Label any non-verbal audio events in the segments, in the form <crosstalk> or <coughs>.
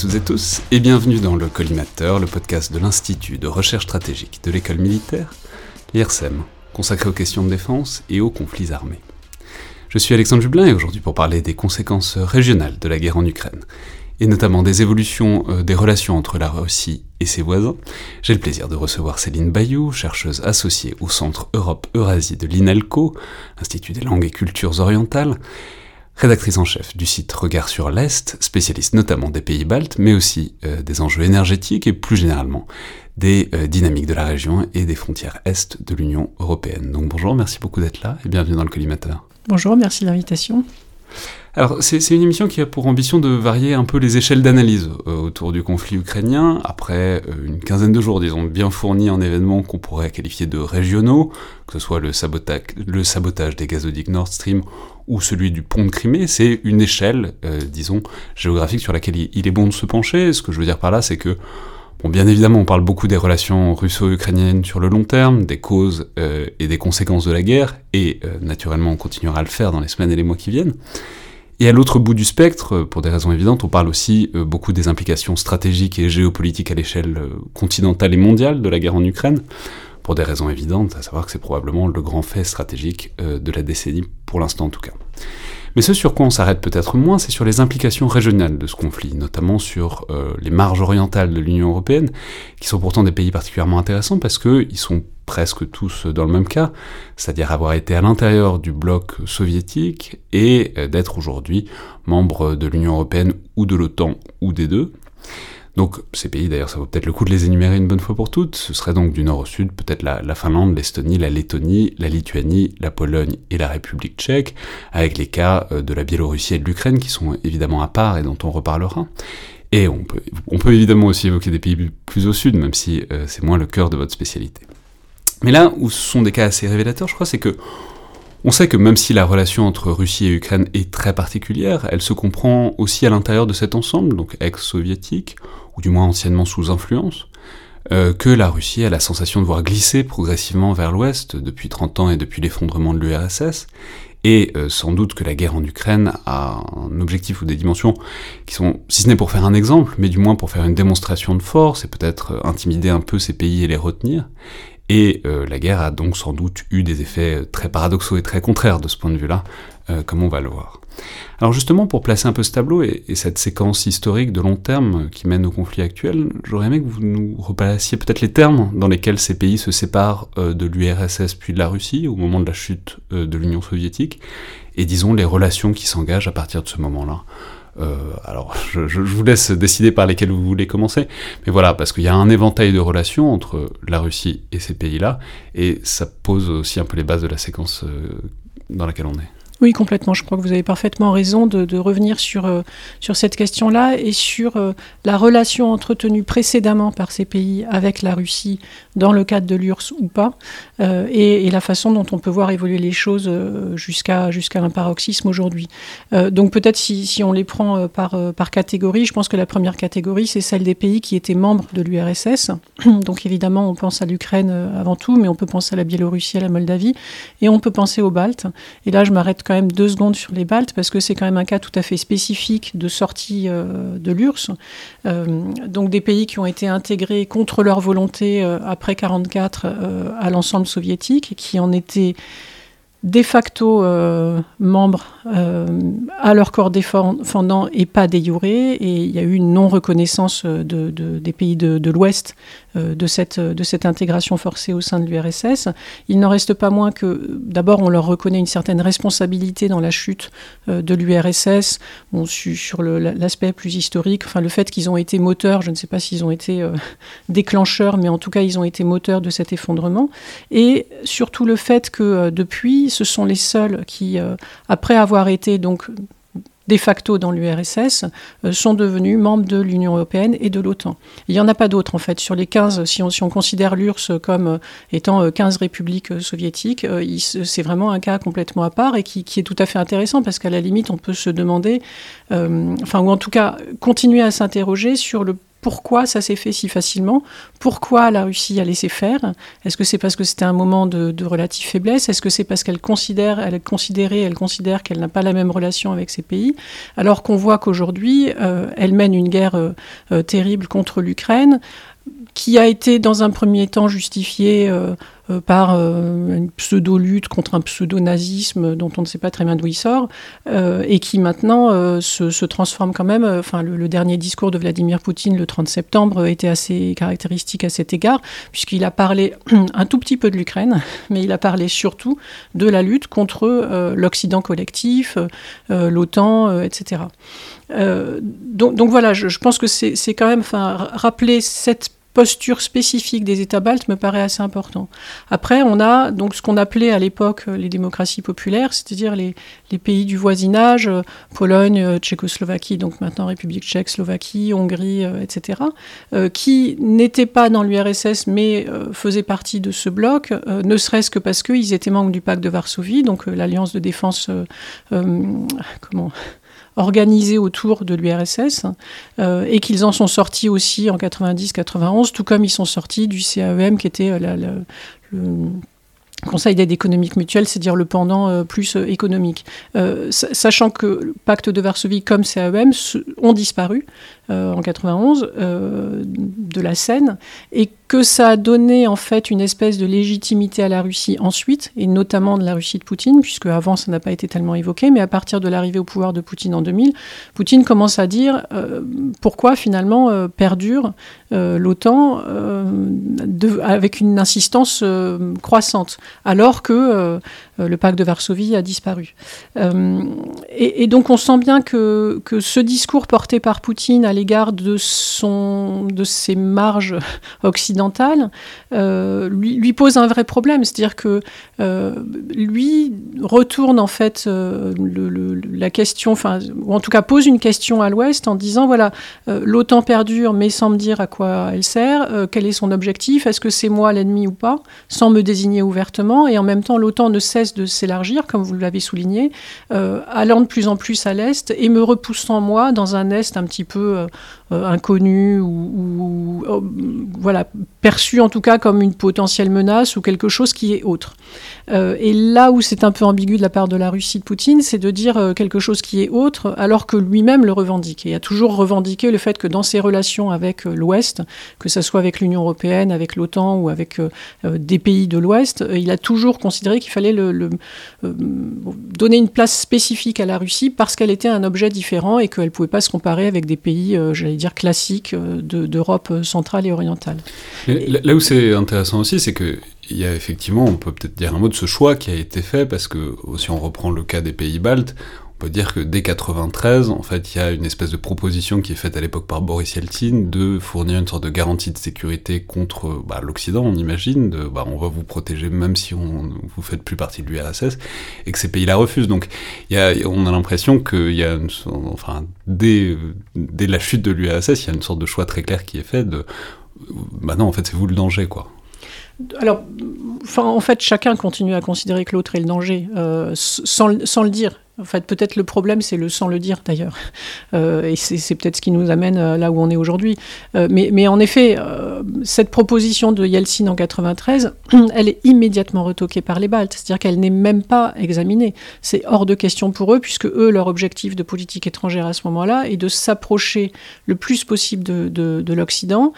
Toutes et tous et bienvenue dans le Collimateur, le podcast de l'Institut de recherche stratégique de l'école militaire, l'IRSEM, consacré aux questions de défense et aux conflits armés. Je suis Alexandre Jublin et aujourd'hui pour parler des conséquences régionales de la guerre en Ukraine et notamment des évolutions euh, des relations entre la Russie et ses voisins, j'ai le plaisir de recevoir Céline Bayou, chercheuse associée au Centre Europe-Eurasie de l'INALCO, Institut des langues et cultures orientales, rédactrice en chef du site Regard sur l'Est, spécialiste notamment des pays baltes, mais aussi euh, des enjeux énergétiques et plus généralement des euh, dynamiques de la région et des frontières Est de l'Union européenne. Donc bonjour, merci beaucoup d'être là et bienvenue dans le collimateur. Bonjour, merci de l'invitation. Alors, c'est une émission qui a pour ambition de varier un peu les échelles d'analyse euh, autour du conflit ukrainien, après euh, une quinzaine de jours, disons, bien fournis en événements qu'on pourrait qualifier de régionaux, que ce soit le sabotage, le sabotage des gazoducs Nord Stream ou celui du pont de Crimée, c'est une échelle, euh, disons, géographique sur laquelle il est bon de se pencher. Ce que je veux dire par là, c'est que Bon, bien évidemment, on parle beaucoup des relations russo-ukrainiennes sur le long terme, des causes et des conséquences de la guerre, et naturellement, on continuera à le faire dans les semaines et les mois qui viennent. Et à l'autre bout du spectre, pour des raisons évidentes, on parle aussi euh, beaucoup des implications stratégiques et géopolitiques à l'échelle euh, continentale et mondiale de la guerre en Ukraine, pour des raisons évidentes, à savoir que c'est probablement le grand fait stratégique euh, de la décennie, pour l'instant en tout cas. Mais ce sur quoi on s'arrête peut-être moins, c'est sur les implications régionales de ce conflit, notamment sur les marges orientales de l'Union européenne, qui sont pourtant des pays particulièrement intéressants parce qu'ils sont presque tous dans le même cas, c'est-à-dire avoir été à l'intérieur du bloc soviétique et euh, d'être aujourd'hui membre de l'Union européenne ou de l'OTAN ou des deux. Donc ces pays, d'ailleurs, ça vaut peut-être le coup de les énumérer une bonne fois pour toutes. Ce serait donc du nord au sud, peut-être la, Finlande, l'Estonie, la Lettonie, la Lituanie, la Pologne et la République tchèque, avec les cas euh, de la Biélorussie et de l'Ukraine qui sont évidemment à part et dont on reparlera. Et on peut, évidemment aussi évoquer des pays plus au sud, même si euh, c'est moins le cœur de votre spécialité. Mais là où ce sont des cas assez révélateurs, je crois, c'est que on sait que même si la relation entre Russie et Ukraine est très particulière, elle se comprend aussi à l'intérieur de cet ensemble, donc ex-soviétique, ou du moins anciennement sous influence, euh, que la Russie a la sensation de voir glisser progressivement vers l'ouest depuis 30 ans et depuis l'effondrement de l'URSS, et euh, sans doute que la guerre en Ukraine a un objectif ou des dimensions qui sont, si ce n'est pour faire un exemple, mais du moins pour faire une démonstration de force et peut-être euh, intimider un peu ces pays et les retenir, et euh, la guerre a donc sans doute eu des effets euh, très paradoxaux et très contraires de ce point de vue-là, euh, comme on va le voir. Alors justement, pour placer un peu ce tableau et, cette séquence historique de long terme qui mène au conflit actuel, j'aurais aimé que vous nous replaciez peut-être les termes dans lesquels ces pays se séparent de l'URSS puis de la Russie au moment de la chute de l'Union soviétique, et disons les relations qui s'engagent à partir de ce moment-là. Euh, alors, je, vous laisse décider par lesquels vous voulez commencer, mais voilà, parce qu'il y a un éventail de relations entre la Russie et ces pays-là, et ça pose aussi un peu les bases de la séquence euh, dans laquelle on est. Oui, complètement. Je crois que vous avez parfaitement raison de, revenir sur, euh, sur cette question-là et sur euh, la relation entretenue précédemment par ces pays avec la Russie dans le cadre de l'URSS ou pas, euh, et, la façon dont on peut voir évoluer les choses jusqu'à un paroxysme aujourd'hui. donc peut-être si, si, on les prend par, par catégorie, je pense que la première catégorie, c'est celle des pays qui étaient membres de l'URSS. <coughs> donc évidemment, on pense à l'Ukraine avant tout, mais on peut penser à la Biélorussie, à la Moldavie, et on peut penser aux Baltes. Et là, je m'arrête quand même deux secondes sur les Baltes parce que c'est quand même un cas tout à fait spécifique de sortie euh, de l'URSS. Euh, donc des pays qui ont été intégrés contre leur volonté euh, après 1944 à l'ensemble soviétique qui en étaient de facto membres à leur corps défendant et pas des Et il y a eu une non-reconnaissance de, des pays de, l'Ouest de, cette, de cette intégration forcée au sein de l'URSS. Il n'en reste pas moins que, d'abord, on leur reconnaît une certaine responsabilité dans la chute euh, de l'URSS, sur l'aspect plus historique, enfin le fait qu'ils ont été moteurs, je ne sais pas s'ils ont été euh, <laughs> déclencheurs, mais en tout cas, ils ont été moteurs de cet effondrement. Et surtout le fait que depuis, ce sont les seuls qui, après avoir été donc de facto dans l'URSS, euh, sont devenus membres de l'Union européenne et de l'OTAN. Il n'y en a pas d'autres, en fait. Sur les 15, si on, si on considère l'URSS comme euh, étant 15 euh, républiques soviétiques, c'est vraiment un cas complètement à part et qui, qui est tout à fait intéressant parce qu'à la limite, on peut se demander, enfin, ou en tout cas, continuer à s'interroger sur le pourquoi ça s'est fait si facilement Pourquoi la Russie a laissé faire Est-ce que c'est parce que c'était un moment de, relative faiblesse Est-ce que c'est parce qu'elle considère, elle considéré, elle considère qu'elle n'a pas la même relation avec ces pays Alors qu'on voit qu'aujourd'hui, euh, elle mène une guerre euh, euh, terrible contre l'Ukraine qui a été dans un premier temps justifiée euh, par euh, une pseudo-lutte contre un pseudo-nazisme dont on ne sait pas très bien d'où il sort, et qui maintenant se, transforme quand même. Enfin, le, dernier discours de Vladimir Poutine le 30 septembre était assez caractéristique à cet égard, puisqu'il a parlé <clears throat> un tout petit peu de l'Ukraine, <laughs> mais il a parlé surtout de la lutte contre l'Occident collectif, l'OTAN, etc. Donc, voilà, je, je pense que c'est quand même, rappeler cette posture spécifique des États baltes me paraît assez important. Après, on a donc ce qu'on appelait à l'époque euh, les démocraties populaires, c'est-à-dire les, pays du voisinage, euh, Pologne, euh, Tchécoslovaquie, donc maintenant République tchèque, Slovaquie, Hongrie, etc., qui n'étaient pas dans l'URSS mais faisaient partie de ce bloc, ne serait-ce que parce qu'ils étaient membres du pacte de Varsovie, donc l'alliance de défense, comment organisés autour de l'URSS euh, et qu'ils en sont sortis aussi en 90-91, tout comme ils sont sortis du CAEM qui était euh, le Conseil d'aide économique mutuelle, c'est-à-dire le pendant euh, plus économique. sachant que le pacte de Varsovie comme CAEM ont disparu en 91 de la scène et que ça a donné en fait une espèce de légitimité à la Russie ensuite, et notamment de la Russie de Poutine, puisque avant ça n'a pas été tellement évoqué, mais à partir de l'arrivée au pouvoir de Poutine en 2000, Poutine commence à dire euh, pourquoi finalement euh, perdure euh, l'OTAN avec une insistance croissante, alors que le pacte de Varsovie a disparu. Et, et, donc on sent bien que, ce discours porté par Poutine à l'égard de, ses marges <laughs> occidentales, euh, lui, pose un vrai problème. C'est-à-dire que euh, lui retourne en fait euh, la question, enfin, ou en tout cas pose une question à l'Ouest en disant voilà, l'OTAN perdure, mais sans me dire à quoi elle sert, quel est son objectif, est-ce que c'est moi l'ennemi ou pas, sans me désigner ouvertement, et en même temps l'OTAN ne cesse de s'élargir, comme vous l'avez souligné, allant de plus en plus à l'Est et me repoussant moi dans un Est un petit peu inconnu ou, ou voilà perçu en tout cas comme une potentielle menace ou quelque chose qui est autre. Euh, et là où c'est un peu ambigu de la part de la Russie de Poutine, c'est de dire euh, quelque chose qui est autre alors que lui-même le revendique. Et a toujours revendiqué le fait que dans ses relations avec euh, l'Ouest, que ce soit avec l'Union européenne, avec l'OTAN ou avec des pays de l'Ouest, il a toujours considéré qu'il fallait donner une place spécifique à la Russie parce qu'elle était un objet différent et qu'elle ne pouvait pas se comparer avec des pays, j'allais dire, classiques d'Europe centrale et orientale. Là où c'est intéressant aussi, c'est que il y a effectivement, on peut peut-être dire un mot de ce choix qui a été fait, parce que si on reprend le cas des pays baltes, peut dire que dès 93, en fait, il y a une espèce de proposition qui est faite à l'époque par Boris Yeltsin de fournir une sorte de garantie de sécurité contre bah, l'Occident, on imagine, bah, on va vous protéger même si on, vous faites plus partie de l'URSS, et que ces pays la refusent. Donc, on a l'impression qu'il y a, enfin, dès, la chute de l'URSS, il y a une sorte de choix très clair qui est fait de, bah en fait, c'est vous le danger, quoi. Alors, en fait, chacun continue à considérer que l'autre est le danger, euh, sans, le dire. En fait, peut-être le problème, c'est le sans le dire d'ailleurs. <laughs> Euh, et c'est peut-être ce qui nous amène euh, là où on est aujourd'hui. Euh, mais, en effet, cette proposition de Yeltsin en 93, <clears throat> elle est immédiatement retoquée par les Baltes. C'est-à-dire qu'elle n'est même pas examinée. C'est hors de question pour eux, puisque eux, leur objectif de politique étrangère à ce moment-là est de s'approcher le plus possible de l'Occident.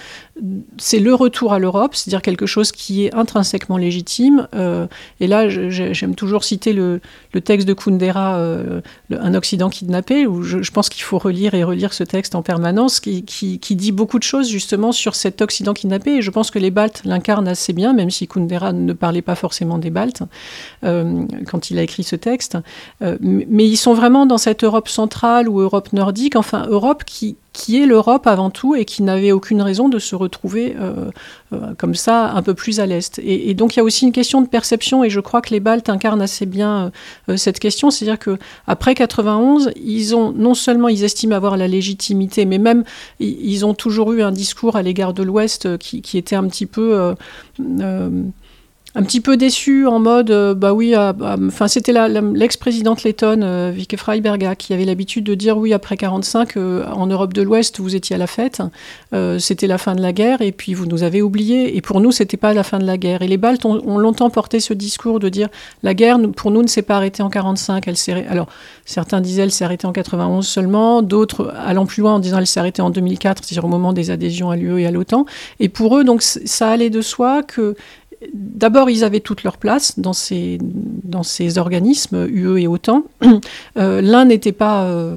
C'est le retour à l'Europe, c'est-à-dire quelque chose qui est intrinsèquement légitime. et là, j'aime toujours citer le, texte de Kundera euh, un Occident kidnappé, où je, pense qu'il faut relire et relire ce texte en permanence, qui, dit beaucoup de choses justement sur cet Occident kidnappé. Et je pense que les Baltes l'incarnent assez bien, même si Kundera ne parlait pas forcément des Baltes euh, quand il a écrit ce texte. Euh, mais ils sont vraiment dans cette Europe centrale ou Europe nordique, enfin Europe qui, qui est l'Europe avant tout et qui n'avait aucune raison de se retrouver euh, euh, comme ça un peu plus à l'est. Et, donc il y a aussi une question de perception et je crois que les Baltes incarnent assez bien euh, cette question, c'est-à-dire que après 91, ils ont non seulement ils estiment avoir la légitimité, mais même ils ont toujours eu un discours à l'égard de l'Ouest qui, qui, était un petit peu un petit peu déçu en mode euh, bah oui enfin c'était l'ex-présidente lettonne euh, Vike Freiberga qui avait l'habitude de dire oui après 45 euh, en Europe de l'Ouest vous étiez à la fête c'était la fin de la guerre et puis vous nous avez oubliés et pour nous c'était pas la fin de la guerre. Et les Baltes ont, longtemps porté ce discours de dire la guerre pour nous ne s'est pas arrêtée en 45 elle s'est alors certains disaient elle s'est arrêtée en 91 seulement d'autres allant plus loin en disant elle s'est arrêtée en 2004 c'est-à-dire au moment des adhésions à l'UE et à l'OTAN. Et pour eux donc ça allait de soi que D'abord, ils avaient toute leur place dans ces, organismes, UE et OTAN. Euh, l'un n'était pas. Euh,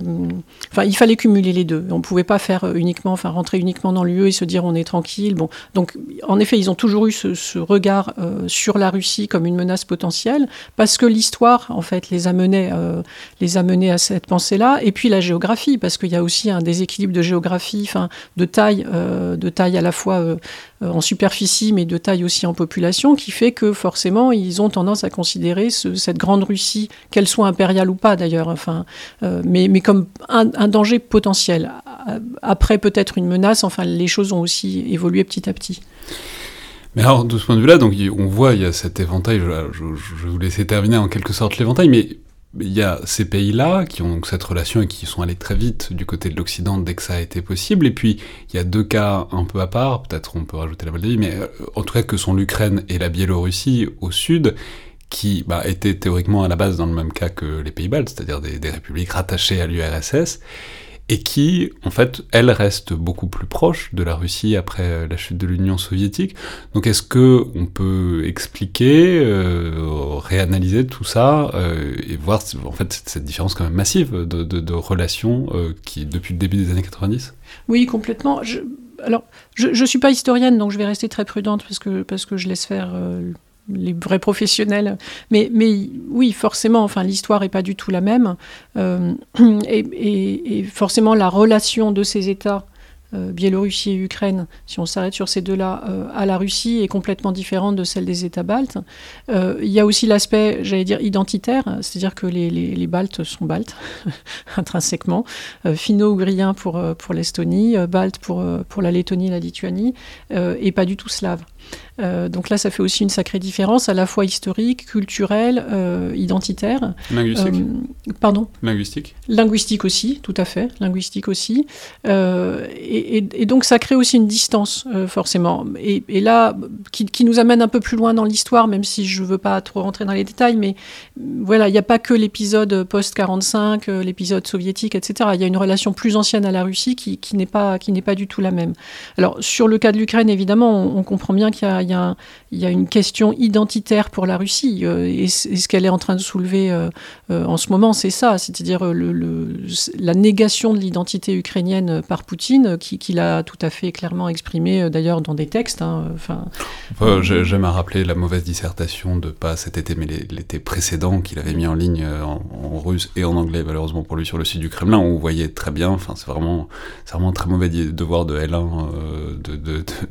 enfin, il fallait cumuler les deux. On ne pouvait pas faire uniquement, enfin, rentrer uniquement dans l'UE et se dire on est tranquille. Bon, donc, en effet, ils ont toujours eu ce, regard euh, sur la Russie comme une menace potentielle, parce que l'histoire, en fait, les a menés, les a menés à cette pensée-là. Et puis la géographie, parce qu'il y a aussi un déséquilibre de géographie, enfin, de taille, de taille à la fois en superficie, mais de taille aussi en population qui fait que forcément ils ont tendance à considérer cette grande Russie, qu'elle soit impériale ou pas d'ailleurs, enfin, euh, mais, mais, comme un, danger potentiel. Après peut-être une menace, enfin les choses ont aussi évolué petit à petit. Mais alors, de ce point de vue-là, donc on voit, il y a cet éventail, je, je vais vous laisser terminer en quelque sorte l'éventail, mais il y a ces pays-là qui ont cette relation et qui sont allés très vite du côté de l'Occident dès que ça a été possible. Et puis, il y a deux cas un peu à part, peut-être on peut rajouter la Moldavie, mais euh, en tout cas que sont l'Ukraine et la Biélorussie au sud, qui bah, étaient théoriquement à la base dans le même cas que les pays baltes, c'est-à-dire des républiques rattachées à l'URSS, et qui, en fait, elle reste beaucoup plus proche de la Russie après euh, la chute de l'Union soviétique. Donc est-ce que on peut expliquer, euh, réanalyser tout ça euh, et voir en fait cette différence quand même massive de, relations qui depuis le début des années 90 Oui, complètement. Alors, je ne suis pas historienne, donc je vais rester très prudente parce que, parce que je laisse faire les vrais professionnels. Mais, oui, forcément, enfin, l'histoire n'est pas du tout la même. Euh, et, forcément, la relation de ces États, euh, Biélorussie et Ukraine, si on s'arrête sur ces deux-là, euh, à la Russie est complètement différente de celle des États baltes. Il y a aussi l'aspect, j'allais dire, identitaire, c'est-à-dire que les, Baltes sont baltes, <laughs> intrinsèquement. Finno-ougriens pour, pour l'Estonie, baltes pour, pour la Lettonie et la Lituanie, et pas du tout slaves. Euh, donc là, ça fait aussi une sacrée différence, à la fois historique, culturelle, euh, identitaire. Linguistique. Euh, pardon Linguistique. Linguistique aussi, tout à fait. Linguistique aussi. Et, donc ça crée aussi une distance, forcément. Et, là, qui, nous amène un peu plus loin dans l'histoire, même si je ne veux pas trop rentrer dans les détails, mais voilà, il n'y a pas que l'épisode post-45, l'épisode soviétique, etc. Il y a une relation plus ancienne à la Russie qui, qui n'est pas, pas du tout la même. Alors, sur le cas de l'Ukraine, évidemment, on, on comprend bien qu'il y, y, a une question identitaire pour la Russie. Euh, et, ce qu'elle est en train de soulever euh, euh, en ce moment, c'est ça, c'est-à-dire le, la négation de l'identité ukrainienne par Poutine, qu'il qui a tout à fait clairement exprimé d'ailleurs dans des textes. Hein, enfin, J'aime à rappeler la mauvaise dissertation de pas cet été, mais l'été précédent qu'il avait mis en ligne en, russe et en anglais, malheureusement pour lui, sur le site du Kremlin, où on voyait très bien, enfin, c'est vraiment, vraiment un très mauvais devoir de L1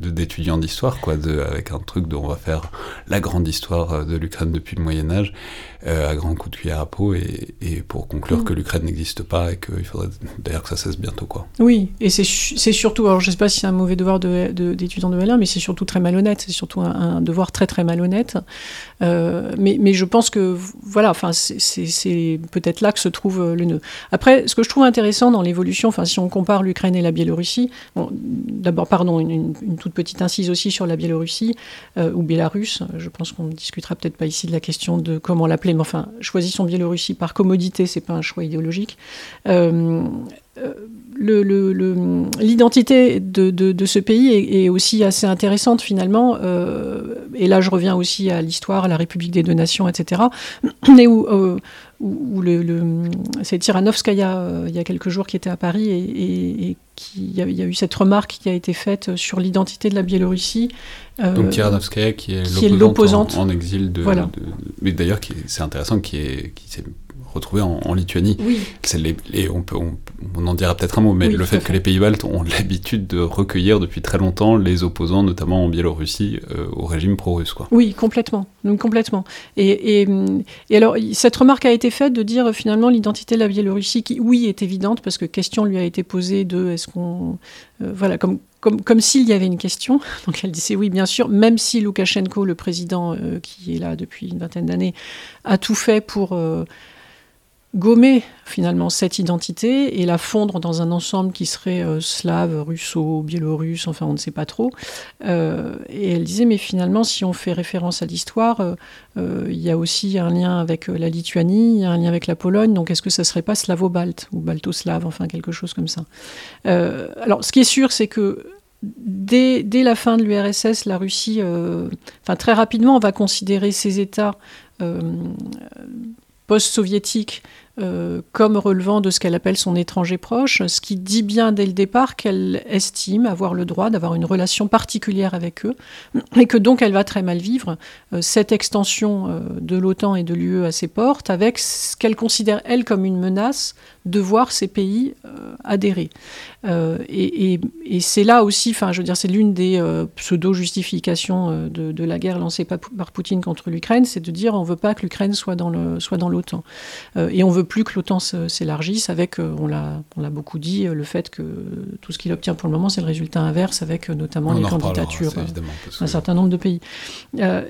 d'étudiant de, d'histoire, quoi, de, un truc dont on va faire la grande histoire euh, de l'Ukraine depuis le Moyen Âge, euh, à grands coups de cuillère à peau, et, pour conclure mm. que l'Ukraine n'existe pas et qu'il faudrait d'ailleurs que ça cesse bientôt. Quoi. Oui, et c'est surtout, alors je ne sais pas si c'est un mauvais devoir d'étudiant de, de, L1, mais c'est surtout très malhonnête, c'est surtout un, devoir très très malhonnête. Euh, mais, mais, je pense que, voilà, enfin, c'est peut-être là que se trouve le nœud. Après, ce que je trouve intéressant dans l'évolution, enfin, si on compare l'Ukraine et la Biélorussie, bon, d'abord, pardon, une, une, toute petite incise aussi sur la Biélorussie, euh, ou Bélarus. Je pense qu'on ne discutera peut-être pas ici de la question de comment l'appeler, enfin, choisissons Biélorussie par commodité, c'est pas un choix idéologique. Euh, euh, l'identité de, ce pays est, aussi assez intéressante finalement. et là, je reviens aussi à l'histoire, à la République des deux nations, etc. <clears throat> où, le, c'est Tiranovskaya il y a quelques jours qui était à Paris et, et, qui il y, a eu cette remarque qui a été faite sur l'identité de la Biélorussie donc Tiranovskaya qui est l'opposante en, exil de, mais d'ailleurs c'est intéressant qui est qui s'est retrouvé en, Lituanie. Oui. et on, peut, on, en dira peut-être un mot, mais le fait, que les pays baltes ont l'habitude de recueillir depuis très longtemps les opposants, notamment en Biélorussie, euh, au régime pro-russe. Quoi. Oui, complètement. complètement. Et, et, et, alors, cette remarque a été faite de dire finalement l'identité de la Biélorussie, qui, oui, est évidente, parce que question lui a été posée de est-ce qu'on. Euh, voilà, comme comme, comme s'il y avait une question. <laughs> Donc elle disait oui, bien sûr, même si Loukachenko, le président qui est là depuis une vingtaine d'années, a tout fait pour gommer finalement cette identité et la fondre dans un ensemble qui serait euh, slave, russo, biélorusse, enfin on ne sait pas trop. Euh, et elle disait mais finalement si on fait référence à l'histoire, euh, il y a aussi un lien avec la Lituanie, il y a un lien avec la Pologne, donc est-ce que ça serait pas slavo-balte ou balto-slave, enfin quelque chose comme ça? alors ce qui est sûr c'est que Dès, la fin de l'URSS, la Russie, enfin très rapidement, va considérer ces États post-soviétiques euh, comme relevant de ce qu'elle appelle son étranger proche, ce qui dit bien dès le départ qu'elle estime avoir le droit d'avoir une relation particulière avec eux, <clears throat> et que donc elle va très mal vivre euh, cette extension euh, de l'OTAN et de l'UE à ses portes, avec ce qu'elle considère, elle, comme une menace de voir ces pays adhérer. et, c'est là aussi, enfin, je veux dire, c'est l'une des pseudo-justifications de, la guerre lancée par, Poutine contre l'Ukraine, c'est de dire on ne veut pas que l'Ukraine soit dans l'OTAN. et on veut plus que l'OTAN s'élargisse avec, euh, on l'a beaucoup dit, euh, le fait que tout ce qu'il obtient pour le moment, c'est le résultat inverse avec euh, notamment les candidatures d'un certain nombre de pays.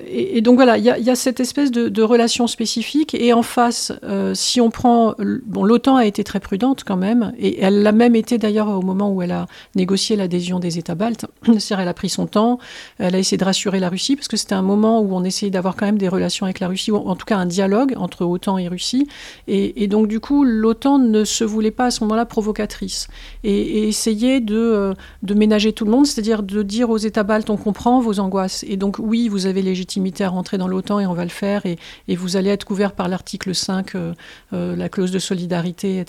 et, donc voilà, il y, a cette espèce de, de, relation spécifique. Et en face, si on prend. Bon, l'OTAN a été très prudente quand même, et elle l'a même été d'ailleurs au moment où elle a négocié l'adhésion des États baltes. <clears throat> C'est-à-dire, elle a pris son temps, elle a essayé de rassurer la Russie, parce que c'était un moment où on essayait d'avoir quand même des relations avec la Russie, ou en tout cas un dialogue entre OTAN et Russie. Et, donc, du coup, l'OTAN ne se voulait pas à ce moment-là provocatrice et, et essayait de, euh, de, ménager tout le monde, c'est-à-dire de dire aux États baltes on comprend vos angoisses. Et donc, oui, vous avez légitimité à rentrer dans l'OTAN et on va le faire et, vous allez être couvert par l'article 5, euh, euh, la clause de solidarité,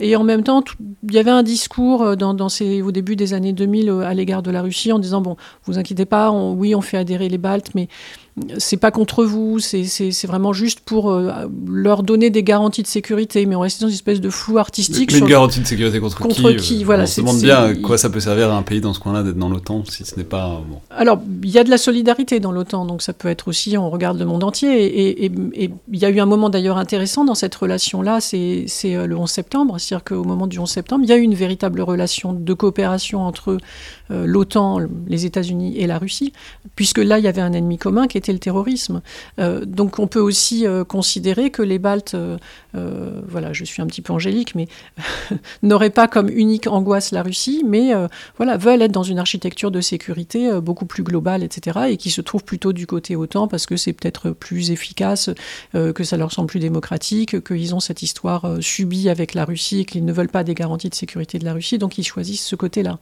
Et en même temps, il y avait un discours ces, au début des années 2000 à l'égard de la Russie en disant bon, vous inquiétez pas, oui, on fait adhérer les Baltes, mais c'est pas contre vous, c'est vraiment juste pour euh, leur donner des garanties de sécurité, mais on reste dans une espèce de flou artistique. Mais, une garantie de sécurité contre, contre qui, euh, voilà, On se demande bien à quoi ça peut servir à un pays dans ce coin-là d'être dans l'OTAN si ce n'est pas. Bon. Alors, il y a de la solidarité dans l'OTAN, donc ça peut être aussi, on regarde le monde entier, et il y a eu un moment d'ailleurs intéressant dans cette relation-là, c'est euh, le 11 septembre, c'est-à-dire qu'au moment du 11 septembre, il y a eu une véritable relation de coopération entre l'OTAN, les États-Unis et la Russie, puisque là, il y avait un ennemi commun qui était le terrorisme. Euh, donc on peut aussi euh, considérer que les Baltes, euh, voilà, je suis un petit peu angélique, mais <laughs> n'auraient pas comme unique angoisse la Russie, mais voilà, veulent être dans une architecture de sécurité beaucoup plus globale, etc., et qui se trouvent plutôt du côté OTAN parce que c'est peut-être plus efficace, que ça leur semble plus démocratique, qu'ils ont cette histoire subie avec la Russie qu'ils ne veulent pas des garanties de sécurité de la Russie, donc ils choisissent ce côté-là.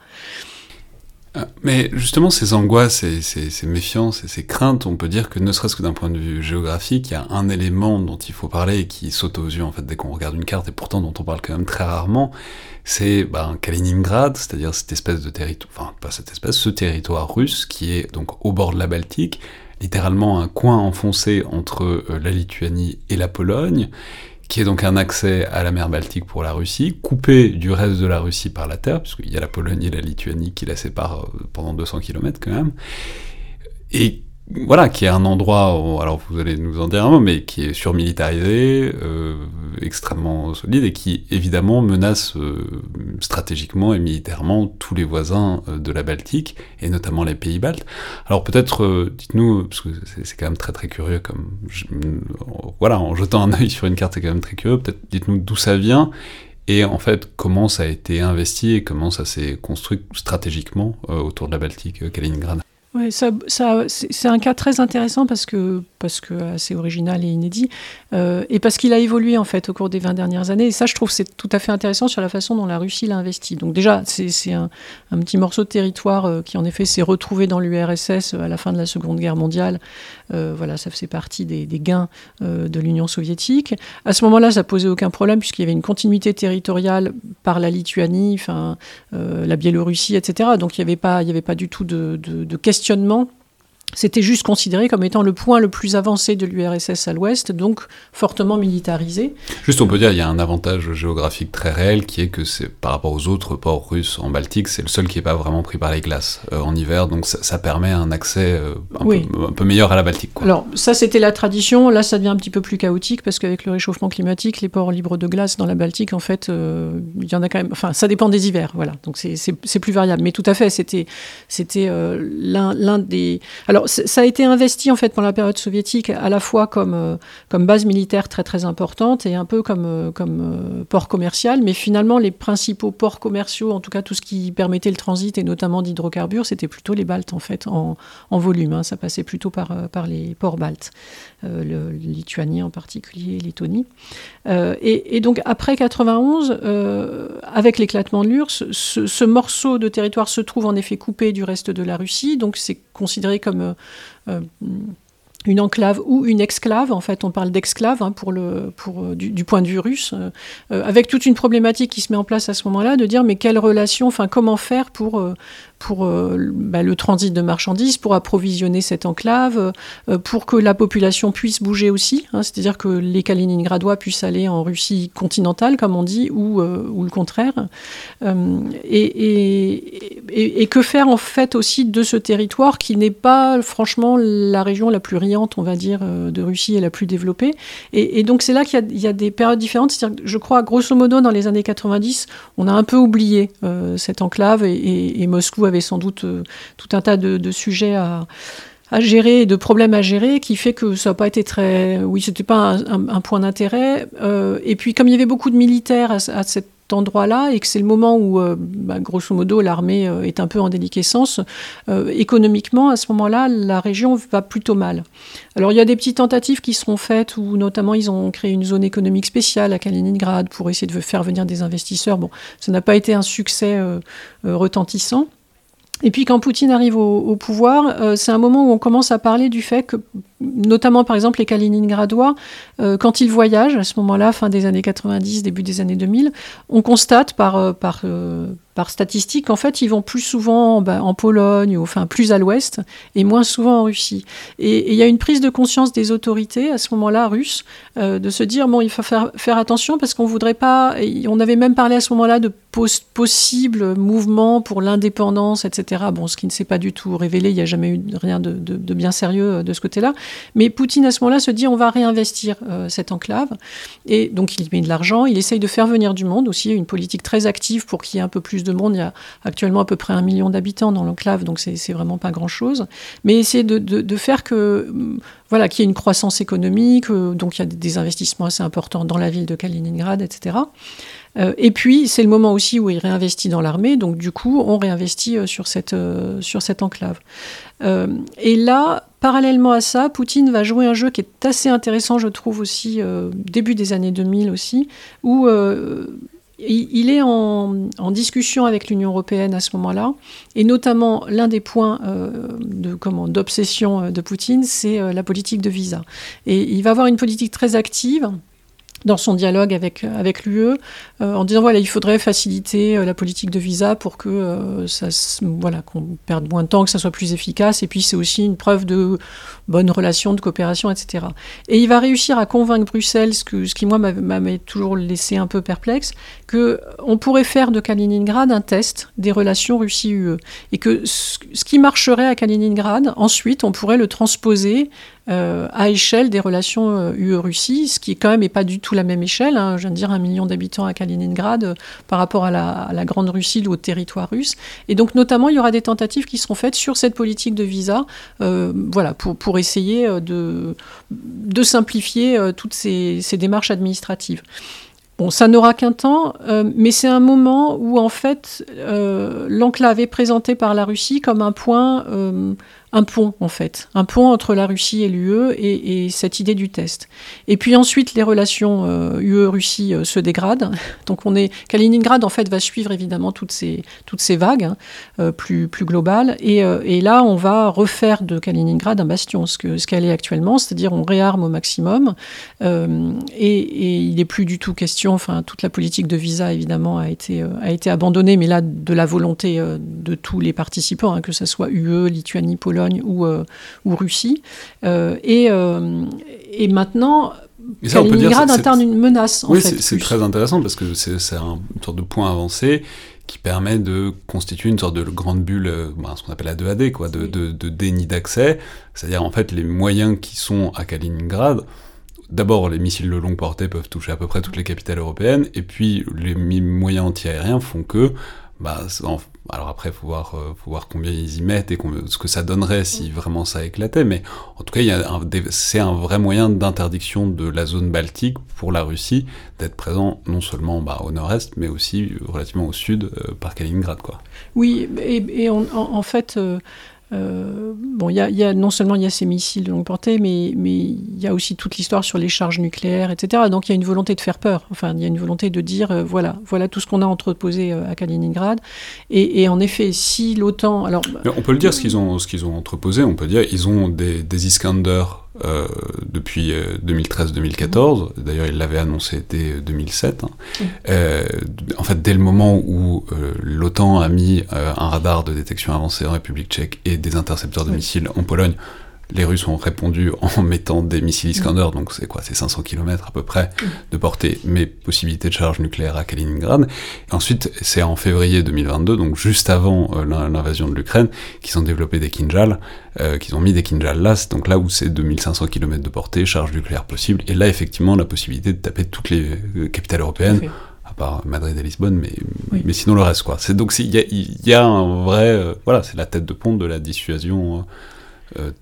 Euh, mais justement, ces angoisses et ces, méfiances et ces craintes, on peut dire que ne serait-ce que d'un point de vue géographique, il y a un élément dont il faut parler et qui saute aux yeux en fait dès qu'on regarde une carte et pourtant dont on parle quand même très rarement, c'est ben, Kaliningrad, c'est-à-dire cette espèce de territoire, enfin pas cette espèce, ce territoire russe qui est donc au bord de la Baltique, littéralement un coin enfoncé entre euh, la Lituanie et la Pologne, qui est donc un accès à la mer Baltique pour la Russie, coupé du reste de la Russie par la terre, puisqu'il y a la Pologne et la Lituanie qui la séparent euh, pendant 200 km quand même, et voilà, qui est un endroit, alors vous allez nous en dire un mot, mais qui est surmilitarisé, euh, extrêmement solide et qui évidemment menace euh, stratégiquement et militairement tous les voisins euh, de la Baltique et notamment les pays baltes. Alors peut-être, dites-nous, parce que c'est quand même très très curieux, comme voilà, en jetant un œil sur une carte, c'est quand même très curieux. Peut-être dites-nous d'où ça vient et en fait comment ça a été investi et comment ça s'est construit stratégiquement autour de la Baltique, Kaliningrad. Oui, ça, c'est un cas très intéressant parce que, parce que assez original et inédit, euh, et parce qu'il a évolué en fait au cours des 20 dernières années. Et ça, je trouve, c'est tout à fait intéressant sur la façon dont la Russie l'a investi. Donc déjà, c'est un, petit morceau de territoire euh, qui en effet s'est retrouvé dans l'URSS à la fin de la Seconde Guerre mondiale. Euh, voilà, ça faisait partie des, gains de l'Union soviétique. À ce moment-là, ça posait aucun problème puisqu'il y avait une continuité territoriale par la Lituanie, enfin la Biélorussie, etc. Donc il n'y avait pas, avait pas du tout de, de questionnement c'était juste considéré comme étant le point le plus avancé de l'URSS à l'ouest, donc fortement militarisé. Juste, on peut dire qu'il y a un avantage géographique très réel qui est que c'est par rapport aux autres ports russes en Baltique, c'est le seul qui n'est pas vraiment pris par les glaces euh, en hiver, donc ça, permet un accès euh, un, peu, un, peu, meilleur à la Baltique. Alors ça, c'était la tradition. Là, ça devient un petit peu plus chaotique parce qu'avec le réchauffement climatique, les ports libres de glace dans la Baltique, en fait, euh, il y en a quand même. Enfin, ça dépend des hivers, voilà. Donc c'est plus variable. Mais tout à fait, c'était c'était l'un des. Alors ça a été investi en fait pendant la période soviétique à la fois comme, euh, comme base militaire très très importante et un peu comme, euh, euh, port commercial, mais finalement les principaux ports commerciaux, en tout cas tout ce qui permettait le transit et notamment d'hydrocarbures, c'était plutôt les Baltes en fait en, volume. Hein. ça passait plutôt par les ports baltes, le, Lituanie en particulier, Lettonie. Et, et, donc après 91, avec l'éclatement de l'URSS, ce, ce morceau de territoire se trouve en effet coupé du reste de la Russie, donc c'est considéré comme euh, une enclave ou une exclave. En fait, on parle d'exclave hein, euh, du, point de vue russe, euh, avec toute une problématique qui se met en place à ce moment-là, de dire mais quelle relation, enfin comment faire pour, pour euh, bah, le transit de marchandises, pour approvisionner cette enclave, euh, pour que la population puisse bouger aussi, hein, c'est-à-dire que les Kaliningradois puissent aller en Russie continentale, comme on dit, ou, euh, le contraire. Et, que faire en fait aussi de ce territoire qui n'est pas franchement la région la plus riante, on va dire, de Russie et la plus développée. Et, donc c'est là qu'il y, a des périodes différentes. C'est-à-dire je crois, grosso modo, dans les années 90, on a un peu oublié cette enclave et, Moscou avait sans doute euh, tout un tas de, sujets à, gérer de problèmes à gérer qui fait que ça n'a pas été très. Oui, c'était pas un, point d'intérêt. Euh, et puis, comme il y avait beaucoup de militaires à, cet endroit-là et que c'est le moment où, euh, bah, grosso modo, l'armée est un peu en déliquescence, économiquement, à ce moment-là, la région va plutôt mal. Alors, il y a des petites tentatives qui seront faites où, notamment, ils ont créé une zone économique spéciale à Kaliningrad pour essayer de faire venir des investisseurs. Bon, ça n'a pas été un succès retentissant. Et puis quand Poutine arrive au, pouvoir, euh, c'est un moment où on commence à parler du fait que, notamment par exemple les Kaliningradois, euh, quand ils voyagent, à ce moment-là, fin des années 90, début des années 2000, on constate par, euh, par par statistique, en fait, ils vont plus souvent ben, en Pologne, ou enfin plus à l'ouest, et moins souvent en Russie. Et il y a une prise de conscience des autorités à ce moment-là russes euh, de se dire bon, il faut faire, attention parce qu'on voudrait pas. On avait même parlé à ce moment-là de possibles mouvements pour l'indépendance, etc. Bon, ce qui ne s'est pas du tout révélé. Il n'y a jamais eu rien de, de, bien sérieux euh, de ce côté-là. Mais Poutine à ce moment-là se dit on va réinvestir euh, cette enclave, et donc il met de l'argent. Il essaye de faire venir du monde aussi, une politique très active pour qu'il y ait un peu plus de monde. Il y a actuellement à peu près un million d'habitants dans l'enclave, donc c'est vraiment pas grand-chose. Mais essayer de, faire que voilà, qu'il y ait une croissance économique, euh, donc il y a des investissements assez importants dans la ville de Kaliningrad, etc. Euh, et puis, c'est le moment aussi où il réinvestit dans l'armée, donc du coup, on réinvestit euh, sur, cette, sur cette enclave. et là, parallèlement à ça, Poutine va jouer un jeu qui est assez intéressant, je trouve aussi, début des années 2000 aussi, où il est en, discussion avec l'Union européenne à ce moment-là, et notamment l'un des points euh, d'obsession euh, de Poutine, c'est euh, la politique de visa. Et il va avoir une politique très active dans son dialogue avec, avec l'UE, euh, en disant voilà, il faudrait faciliter euh, la politique de visa pour que euh, ça, voilà, qu'on perde moins de temps, que ça soit plus efficace, et puis c'est aussi une preuve de bonne relation, de coopération, etc. Et il va réussir à convaincre Bruxelles, ce, que, ce qui moi m'avait toujours laissé un peu perplexe, que on pourrait faire de Kaliningrad un test des relations Russie-UE, et que ce qui marcherait à Kaliningrad, ensuite on pourrait le transposer euh, à échelle des relations UE-Russie, euh, ce qui quand même n'est pas du tout la même échelle. Hein. je viens de dire un million d'habitants à Kaliningrad euh, par rapport à la, Grande Russie ou au territoire russe. Et donc notamment, il y aura des tentatives qui seront faites sur cette politique de visa, voilà, pour, pour essayer de, de simplifier toutes ces, ces démarches administratives. Bon, ça n'aura qu'un temps, mais c'est un moment où en fait l'enclave est présentée par la Russie comme un point un pont en fait, un pont entre la Russie et l'UE et, cette idée du test. Et puis ensuite, les relations euh, UE-Russie euh, se dégradent. <laughs> Donc on est Kaliningrad en fait va suivre évidemment toutes ces toutes ces vagues hein, euh, plus plus globales. Et, là, on va refaire de Kaliningrad un bastion, ce que ce qu'elle est actuellement, c'est-à-dire on réarme au maximum. Et, il n'est plus du tout question. Enfin, toute la politique de visa évidemment a été a été abandonnée, mais là de la volonté de tous les participants, hein, que ce soit UE, Lituanie, Pologne Pologne ou, ou Russie. et, et maintenant, Kaliningrad incarne une menace. oui, c'est très intéressant parce que c'est une sorte de point avancé qui permet de constituer une sorte de grande bulle, ben, ce qu'on appelle la 2AD, quoi, de, de, de déni d'accès. C'est-à-dire, en fait, les moyens qui sont à Kaliningrad, d'abord, les missiles de longue portée peuvent toucher à peu près toutes les capitales européennes, et puis les moyens antiaériens font que bah, alors après, faut voir, euh, faut voir combien ils y mettent et ce que ça donnerait si vraiment ça éclatait. Mais en tout cas, c'est un vrai moyen d'interdiction de la zone baltique pour la Russie d'être présent non seulement bah, au nord-est, mais aussi relativement au sud euh, par Kaliningrad, quoi. Oui, et, en, fait. Euh, euh, bon, il y, a, non seulement il y a ces missiles de longue portée, mais il y a aussi toute l'histoire sur les charges nucléaires, etc. Donc il y a une volonté de faire peur. Enfin, il y a une volonté de dire euh, voilà, voilà tout ce qu'on a entreposé euh, à Kaliningrad. Et, en effet, si l'OTAN, alors on peut le dire ce qu'ils ont ont entreposé. On peut dire ils ont des, des Iskander euh, depuis 2013-2014. Euh, D'ailleurs, il l'avait annoncé dès 2007. Hein. Euh, en fait, dès le moment où l'OTAN a mis un radar de détection avancé en République tchèque et des intercepteurs de missiles en Pologne, les Russes ont répondu <laughs> en mettant des missiles Iskander, donc c'est quoi C'est 500 km à peu près mm. de portée, mais possibilité de charge nucléaire à Kaliningrad. Et ensuite, c'est en février 2022, donc juste avant euh, l'invasion de l'Ukraine, qu'ils ont développé des Kinjal, euh, qu'ils ont mis des Kinjal là, donc là où c'est 2500 km de portée, charge nucléaire possible, et là effectivement la possibilité de taper toutes les euh, capitales européennes. à part Madrid et Lisbonne, mais, mais sinon le reste, quoi. C'est donc il y a, y a, un vrai, voilà, c'est la tête de pont de la dissuasion euh,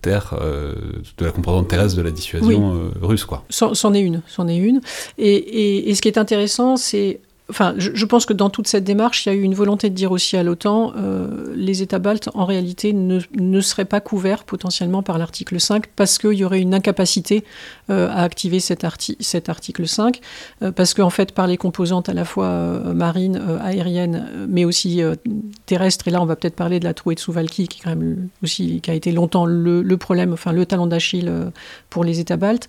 terre, euh, de la composante terrestre de la dissuasion euh, russe. quoi. C'en est une, c'en est une. et, ce qui est intéressant, c'est Enfin, je, pense que dans toute cette démarche, il y a eu une volonté de dire aussi à l'OTAN, euh, les États baltes, en réalité, ne, ne seraient pas couverts potentiellement par l'article 5 parce qu'il y aurait une incapacité euh, à activer cet, cet article 5, euh, parce qu'en fait, par les composantes à la fois euh, marines, aériennes, mais aussi terrestres, et là, on va peut-être parler de la trouée de Souvalki, qui, quand même aussi, qui a été longtemps le, le problème, enfin, le talon d'Achille pour les États baltes,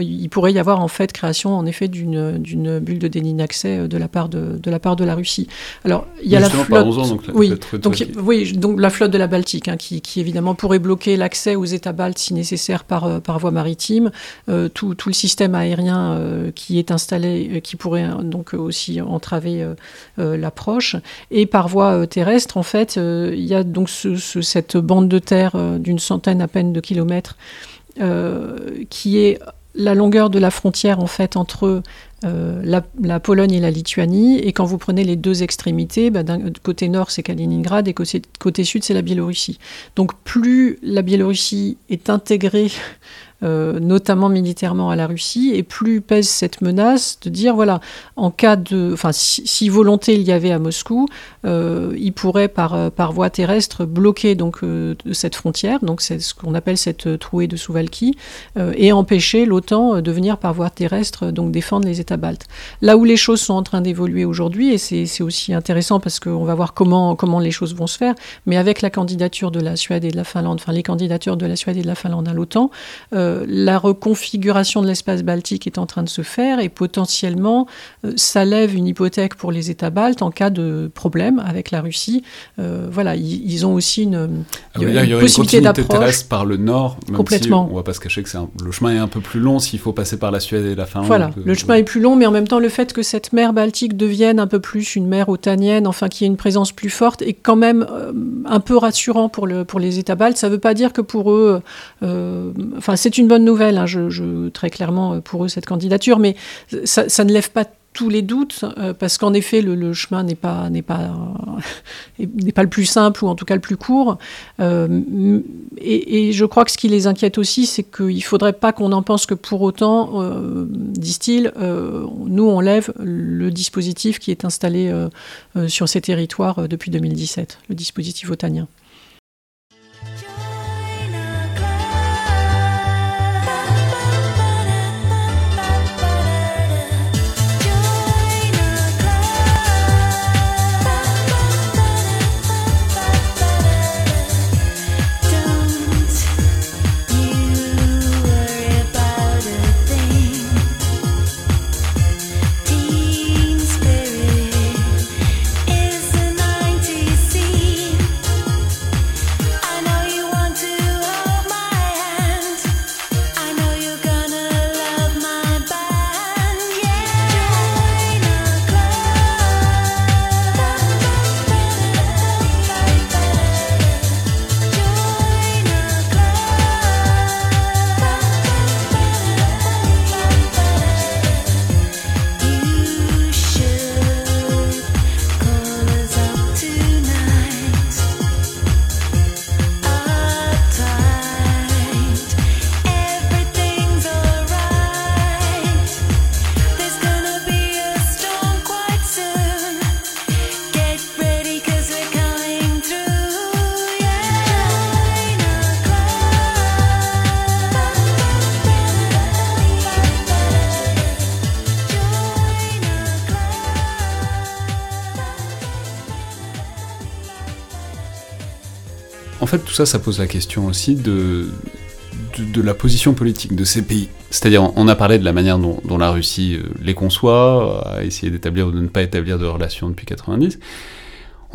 il pourrait y avoir en fait création, en effet, d'une bulle de déni d'accès de la part de, de, la part de la Russie. Alors, il y a la flotte. donc, oui, donc, oui, donc la flotte de la Baltique, hein, qui, qui, évidemment pourrait bloquer l'accès aux États baltes si nécessaire par, euh, par voie maritime. Euh, tout, tout, le système aérien euh, qui est installé, qui pourrait donc aussi entraver l'approche. Et par voie terrestre, en fait, il y a donc ce, cette bande de terre d'une centaine à peine de kilomètres qui est la longueur de la frontière en fait entre euh, la, Pologne et la Lituanie. Et quand vous prenez les deux extrémités, bah, côté nord c'est Kaliningrad et côté, côté sud c'est la Biélorussie. Donc plus la Biélorussie est intégrée <laughs> euh, notamment militairement à la Russie, et plus pèse cette menace de dire voilà, en cas de, enfin, si, volonté il y avait à Moscou, euh, il pourrait par, euh, par voie terrestre bloquer donc cette frontière, donc c'est ce qu'on appelle cette trouée de Souvalki, et empêcher l'OTAN de venir par voie terrestre donc défendre les États baltes. Là où les choses sont en train d'évoluer aujourd'hui, et c'est aussi intéressant parce qu'on va voir comment comment les choses vont se faire, mais avec la candidature de la Suède et de la Finlande, enfin les candidatures de la Suède et de la Finlande à l'OTAN. La reconfiguration de l'espace baltique est en train de se faire et potentiellement euh, ça lève une hypothèque pour les États baltes en cas de problème avec la Russie. Euh, voilà, ils, ont aussi une, ah une possibilité d'approche par le nord. Même Complètement. Si on va pas se cacher que le chemin est un peu plus long s'il faut passer par la Suède et la Finlande. Voilà, le chemin est plus long, mais en même temps le fait que cette mer Baltique devienne un peu plus une mer otanienne, enfin qu'il y ait une présence plus forte, est quand même un peu rassurant pour, le, pour les États baltes. Ça ne veut pas dire que pour eux, enfin c'est une bonne nouvelle, hein, je, très clairement, euh, pour eux, cette candidature, mais ça, ne lève pas tous les doutes, euh, parce qu'en effet, le, chemin n'est pas, n'est, pas, <laughs> n'est pas le plus simple, ou en tout cas le plus court. Euh, et, je crois que ce qui les inquiète aussi, c'est qu'il ne faudrait pas qu'on en pense que pour autant, disent-ils, nous, on lève le dispositif qui est installé sur ces territoires depuis 2017, le dispositif otanien. Tout ça, ça pose la question aussi de, de, la position politique de ces pays. C'est-à-dire, on a parlé de la manière dont, la Russie euh, les conçoit, a essayé d'établir ou de ne pas établir de relations depuis 90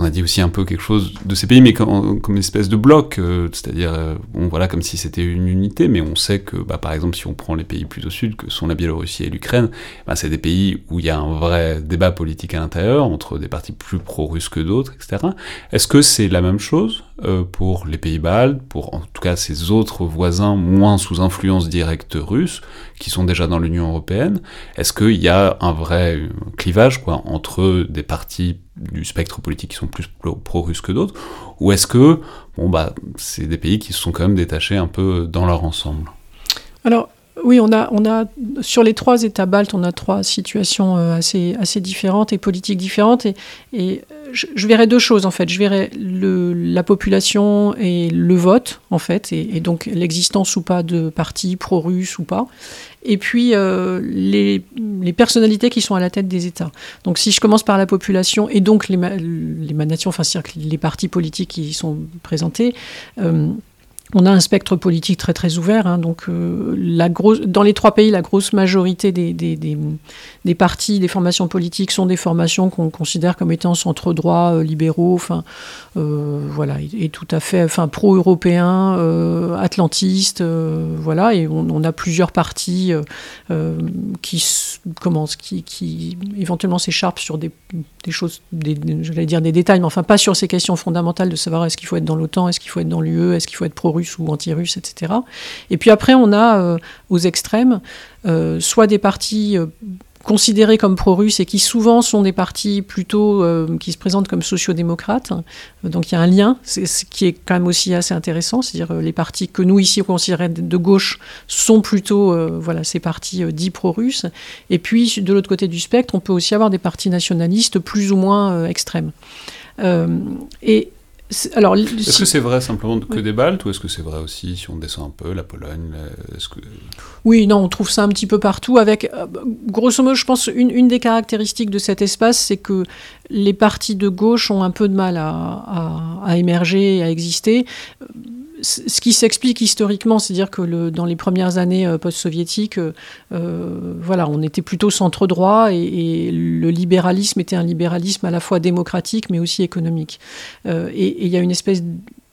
on a dit aussi un peu quelque chose de ces pays, mais comme, une espèce de bloc, euh, c'est-à-dire, euh, bon, voilà, comme si c'était une unité, mais on sait que, bah, par exemple, si on prend les pays plus au sud, que sont la Biélorussie et l'Ukraine, bah, c'est des pays où il y a un vrai débat politique à l'intérieur, entre des partis plus pro-russes que d'autres, etc. Est-ce que c'est la même chose? euh, pour les pays baltes, pour en tout cas ces autres voisins moins sous influence directe russe, qui sont déjà dans l'Union européenne. Est-ce qu'il y a un vrai clivage, entre des partis du spectre politique qui sont plus pro-russes que d'autres, ou est-ce que bon bah c'est des pays qui se sont quand même détachés un peu dans leur ensemble? Alors oui, on a, on a sur les trois États baltes, on a trois situations euh, assez, assez différentes et politiques différentes. Et, je, verrais deux choses en fait. Je verrais le, la population et le vote en fait, et, donc l'existence ou pas de partis pro-russes ou pas et puis euh, les, les, personnalités qui sont à la tête des États. Donc si je commence par la population et donc les, les nations, enfin les partis politiques qui y sont présentés, euh, on a un spectre politique très très ouvert. Hein, donc, euh, dans les trois pays, la grosse majorité des, partis, des formations politiques sont des formations qu'on considère comme étant centre droit, euh, libéraux, enfin, euh, voilà, et, tout à fait, enfin, pro-européens, atlantistes, voilà, et on, a plusieurs partis qui commencent, qui, qui éventuellement s'écharpent sur des, choses, je vais dire des détails, mais enfin pas sur ces questions fondamentales de savoir est-ce qu'il faut être dans l'OTAN, est-ce qu'il faut être dans l'UE, est-ce qu'il faut être pro-russe ou anti-russe, etc. Et puis après, on a aux extrêmes soit des partis considérés comme pro-russes et qui souvent sont des partis plutôt euh, qui se présentent comme sociodémocrates. Donc il y a un lien, ce qui est quand même aussi assez intéressant, c'est-à-dire euh, les partis que nous ici on considérait de gauche sont plutôt euh, voilà ces partis dits pro-russes. Et puis de l'autre côté du spectre, on peut aussi avoir des partis nationalistes plus ou moins extrêmes. et alors, est-ce que c'est vrai simplement que des Baltes ou est-ce que c'est vrai aussi si on descend un peu la Pologne que... Oui, non, on trouve ça un petit peu partout. Avec, euh, grosso modo, je pense une, des caractéristiques de cet espace, c'est que les partis de gauche ont un peu de mal à, émerger, à exister ce qui s'explique historiquement, c'est-à-dire que dans les premières années euh, post-soviétiques, euh, voilà, on était plutôt centre droit et, le libéralisme était un libéralisme à la fois démocratique mais aussi économique. et il y a une espèce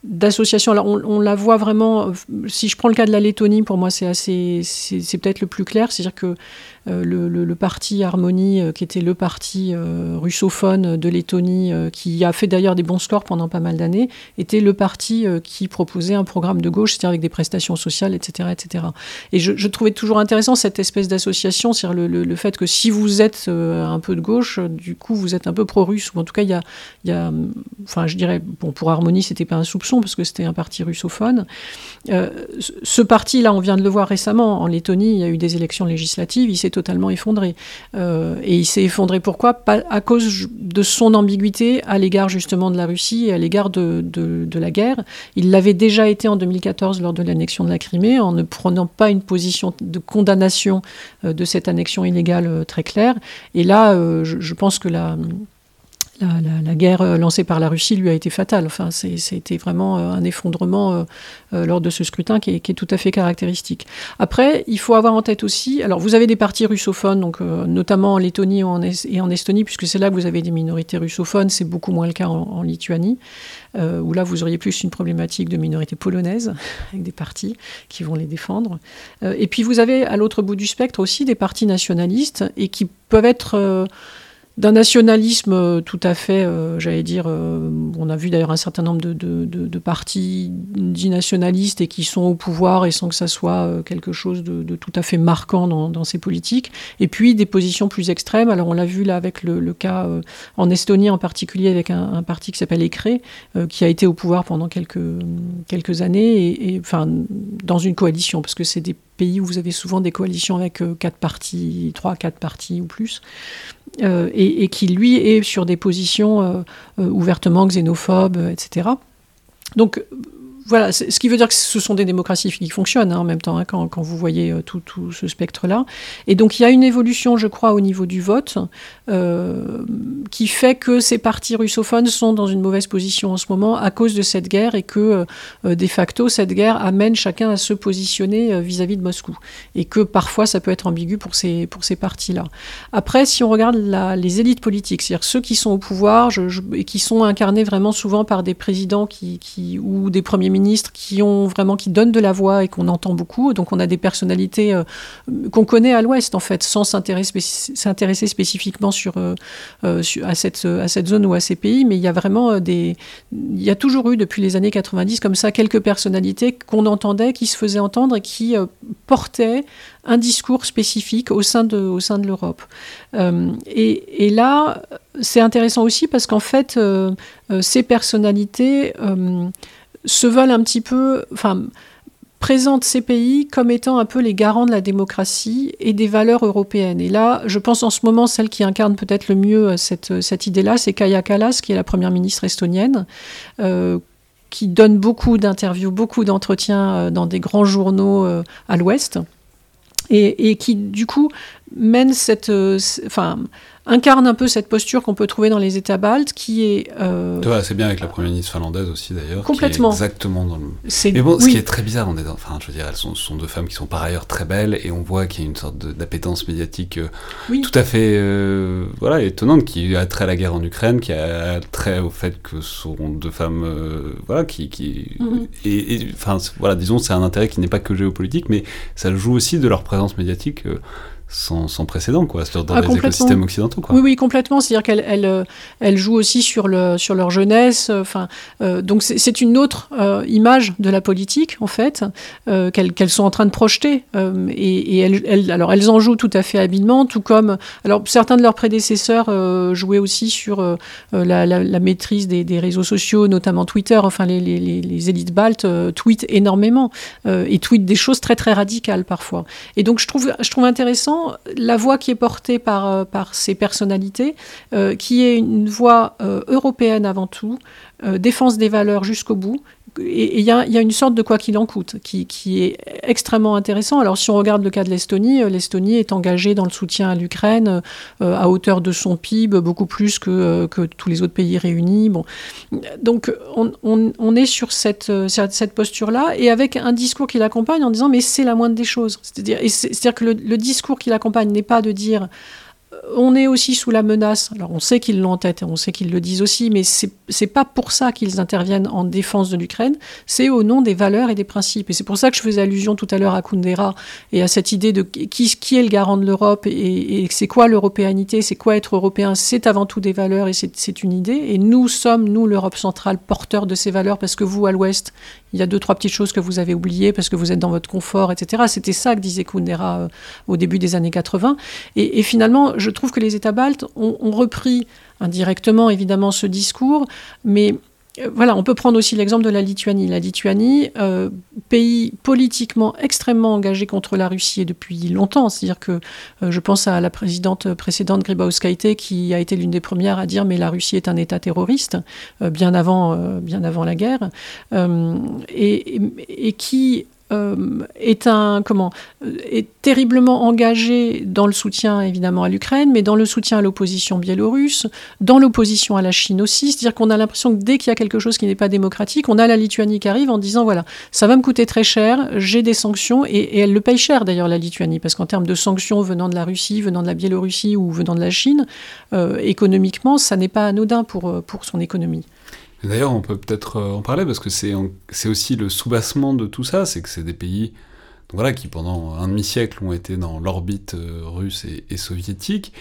d'association. Alors on, la voit vraiment. Si je prends le cas de la Lettonie, pour moi c'est assez, c'est peut-être le plus clair, c'est-à-dire que euh, le, parti Harmonie, euh, qui était le parti euh, russophone de Lettonie, qui a fait d'ailleurs des bons scores pendant pas mal d'années, était le parti qui proposait un programme de gauche, c'est-à-dire avec des prestations sociales, etc. etc. Et je, trouvais toujours intéressant cette espèce d'association, c'est-à-dire le, fait que si vous êtes un peu de gauche, du coup vous êtes un peu pro-russe, ou en tout cas il y a, enfin je dirais, bon pour Harmonie c'était pas un soupçon parce que c'était un parti russophone. ce parti-là, on vient de le voir récemment en Lettonie, il y a eu des élections législatives, il s'est totalement effondré. Euh, et il s'est effondré pourquoi? À cause de son ambiguïté à l'égard justement de la Russie et à l'égard de, de, la guerre. Il l'avait déjà été en 2014 lors de l'annexion de la Crimée, en ne prenant pas une position de condamnation euh, de cette annexion illégale euh, très claire. Et là, je, pense que la la, guerre euh, lancée par la Russie lui a été fatale. C'était vraiment euh, un effondrement euh, lors de ce scrutin qui est, tout à fait caractéristique. Après, il faut avoir en tête aussi, alors vous avez des partis russophones, notamment en Lettonie et en Estonie, puisque c'est là que vous avez des minorités russophones. C'est beaucoup moins le cas en, Lituanie, où là vous auriez plus une problématique de minorité polonaise <laughs> avec des partis qui vont les défendre. et puis vous avez à l'autre bout du spectre aussi des partis nationalistes et qui peuvent être d'un nationalisme euh, tout à fait, euh, j'allais dire, euh, on a vu d'ailleurs un certain nombre de, de, de, partis dits nationalistes et qui sont au pouvoir et sans que ça soit quelque chose de, tout à fait marquant dans, dans, ces politiques. Et puis des positions plus extrêmes. Alors on l'a vu là avec le, le cas en Estonie en particulier avec un, un parti qui s'appelle ECRE, qui a été au pouvoir pendant quelques, quelques années, et, et, enfin dans une coalition, parce que c'est des pays où vous avez souvent des coalitions avec quatre partis, trois, quatre partis ou plus. Euh, et, qui lui est sur des positions euh, euh, ouvertement xénophobes, etc. Donc voilà, ce qui veut dire que ce sont des démocraties qui fonctionnent hein, en même temps, hein, quand, vous voyez euh, tout, ce spectre-là. Et donc il y a une évolution, je crois, au niveau du vote, euh, qui fait que ces partis russophones sont dans une mauvaise position en ce moment à cause de cette guerre et que, euh, de facto, cette guerre amène chacun à se positionner vis-à-vis de Moscou. Et que parfois, ça peut être ambigu pour ces, partis-là. Après, si on regarde les élites politiques, c'est-à-dire ceux qui sont au pouvoir et qui sont incarnés vraiment souvent par des présidents qui, ou des premiers ministres qui ont vraiment qui donnent de la voix et qu'on entend beaucoup. Donc on a des personnalités euh, qu'on connaît à l'Ouest en fait, sans s'intéresser spécifiquement sur, euh, euh, à, cette, à cette zone ou à ces pays. Mais il y a vraiment des, il y a toujours eu depuis les années 90 comme ça quelques personnalités qu'on entendait, qui se faisaient entendre et qui portaient un discours spécifique au sein de, au sein de l'Europe. et, là, c'est intéressant aussi parce qu'en fait, ces personnalités se veulent un petit peu, enfin, présentent ces pays comme étant un peu les garants de la démocratie et des valeurs européennes. Et là, je pense en ce moment, celle qui incarne peut-être le mieux euh, cette, euh, cette idée-là, c'est Kaya Kallas, qui est la première ministre estonienne. Euh, qui donne beaucoup d'interviews, beaucoup d'entretiens dans des grands journaux à l'Ouest, et, et, qui du coup mène cette, enfin, incarne un peu cette posture qu'on peut trouver dans les États baltes, qui est. Euh... c'est bien avec la première ministre finlandaise aussi d'ailleurs. Complètement. exactement dans le. Mais bon, ce qui est très bizarre, on est enfin, je veux dire, elles sont, sont, deux femmes qui sont par ailleurs très belles et on voit qu'il y a une sorte d'appétence médiatique euh, tout à fait, euh, voilà, étonnante, qui a trait à la guerre en Ukraine, qui a trait au fait que ce sont deux femmes, euh, voilà, qui, qui mm-hmm. et, enfin, voilà, disons, c'est un intérêt qui n'est pas que géopolitique, mais ça joue aussi de leur présence médiatique sans, sans, précédent, quoi, dans ah, les écosystèmes occidentaux. Quoi. Oui, oui, complètement. C'est-à-dire qu'elle elle, euh, elle, joue aussi sur, le, sur leur jeunesse. Euh, enfin, euh, donc c'est une autre euh, image de la politique, en fait, euh, qu'elles sont en train de projeter. Et, et elles, elles, alors, elles en jouent tout à fait habilement, tout comme alors certains de leurs prédécesseurs jouaient aussi sur la, la, la, maîtrise des, des, réseaux sociaux, notamment Twitter. Enfin, les, les, les élites baltes tweetent énormément et tweetent des choses très très radicales parfois. Et donc je trouve, je trouve intéressant la voix qui est portée par, euh, ces personnalités, euh, qui est une voix euh, européenne avant tout, défense des valeurs jusqu'au bout. Et il y, a une sorte de quoi qu'il en coûte qui, est extrêmement intéressant. Alors si on regarde le cas de l'Estonie, l'Estonie est engagée dans le soutien à l'Ukraine euh, à hauteur de son PIB, beaucoup plus que, que tous les autres pays réunis. Bon. Donc on, est sur cette, cette posture-là et avec un discours qui l'accompagne en disant mais c'est la moindre des choses. C'est-à-dire que le discours qui l'accompagne n'est pas de dire on est aussi sous la menace. Alors on sait qu'ils l'ont en tête on sait qu'ils le disent aussi, mais c'est pas pour ça qu'ils interviennent en défense de l'Ukraine. C'est au nom des valeurs et des principes. Et c'est pour ça que je faisais allusion tout à l'heure à Kundera et à cette idée de qui, qui est le garant de l'Europe et, et c'est quoi l'européanité, c'est quoi être européen. C'est avant tout des valeurs et c'est une idée. Et nous sommes, nous, l'Europe centrale, porteurs de ces valeurs parce que vous, à l'Ouest, il y a deux, trois petites choses que vous avez oubliées parce que vous êtes dans votre confort, etc. C'était ça que disait Kundera euh, au début des années 80. Et, et finalement, je trouve que les États baltes ont, ont repris indirectement, évidemment, ce discours, mais voilà, on peut prendre aussi l'exemple de la Lituanie. La Lituanie, euh, pays politiquement extrêmement engagé contre la Russie depuis longtemps. C'est-à-dire que euh, je pense à la présidente précédente Grybauskaite qui a été l'une des premières à dire mais la Russie est un État terroriste euh, bien avant euh, bien avant la guerre et, qui euh, est un comment est terriblement engagé dans le soutien évidemment à l'Ukraine, mais dans le soutien à l'opposition biélorusse, dans l'opposition à la Chine aussi. C'est-à-dire qu'on a l'impression que dès qu'il y a quelque chose qui n'est pas démocratique, on a la Lituanie qui arrive en disant voilà, ça va me coûter très cher, j'ai des sanctions et, elle le paye cher d'ailleurs la Lituanie parce qu'en termes de sanctions venant de la Russie, venant de la Biélorussie ou venant de la Chine, euh, économiquement, ça n'est pas anodin pour euh, pour son économie. D'ailleurs, on peut peut-être euh, en parler parce que c'est aussi le soubassement de tout ça, c'est que c'est des pays voilà, qui pendant un demi-siècle ont été dans l'orbite euh, russe et, soviétique.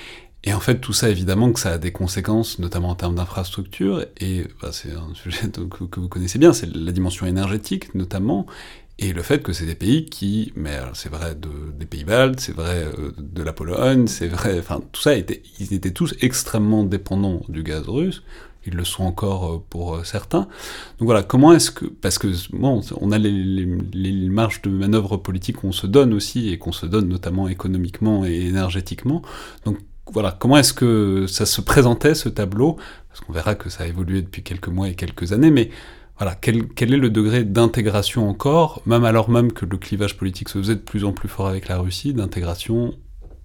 Et en fait, tout ça, évidemment, que ça a des conséquences, notamment en termes d'infrastructure, et bah, c'est un <laughs> sujet que, vous connaissez bien, c'est la dimension énergétique, notamment, et le fait que c'est des pays qui, mais c'est vrai de, des pays baltes, c'est vrai euh, de la Pologne, c'est vrai, enfin tout ça, était, ils étaient tous extrêmement dépendants du gaz russe, ils le sont encore euh, pour euh, certains. Donc voilà, comment est-ce que, parce que bon, on a les, les, marges de manœuvre politique qu'on se donne aussi, et qu'on se donne notamment économiquement et énergétiquement, donc voilà, comment est-ce que ça se présentait ce tableau? Parce qu'on verra que ça a évolué depuis quelques mois et quelques années, mais voilà, quel, quel, est le degré d'intégration encore, même alors même que le clivage politique se faisait de plus en plus fort avec la Russie, d'intégration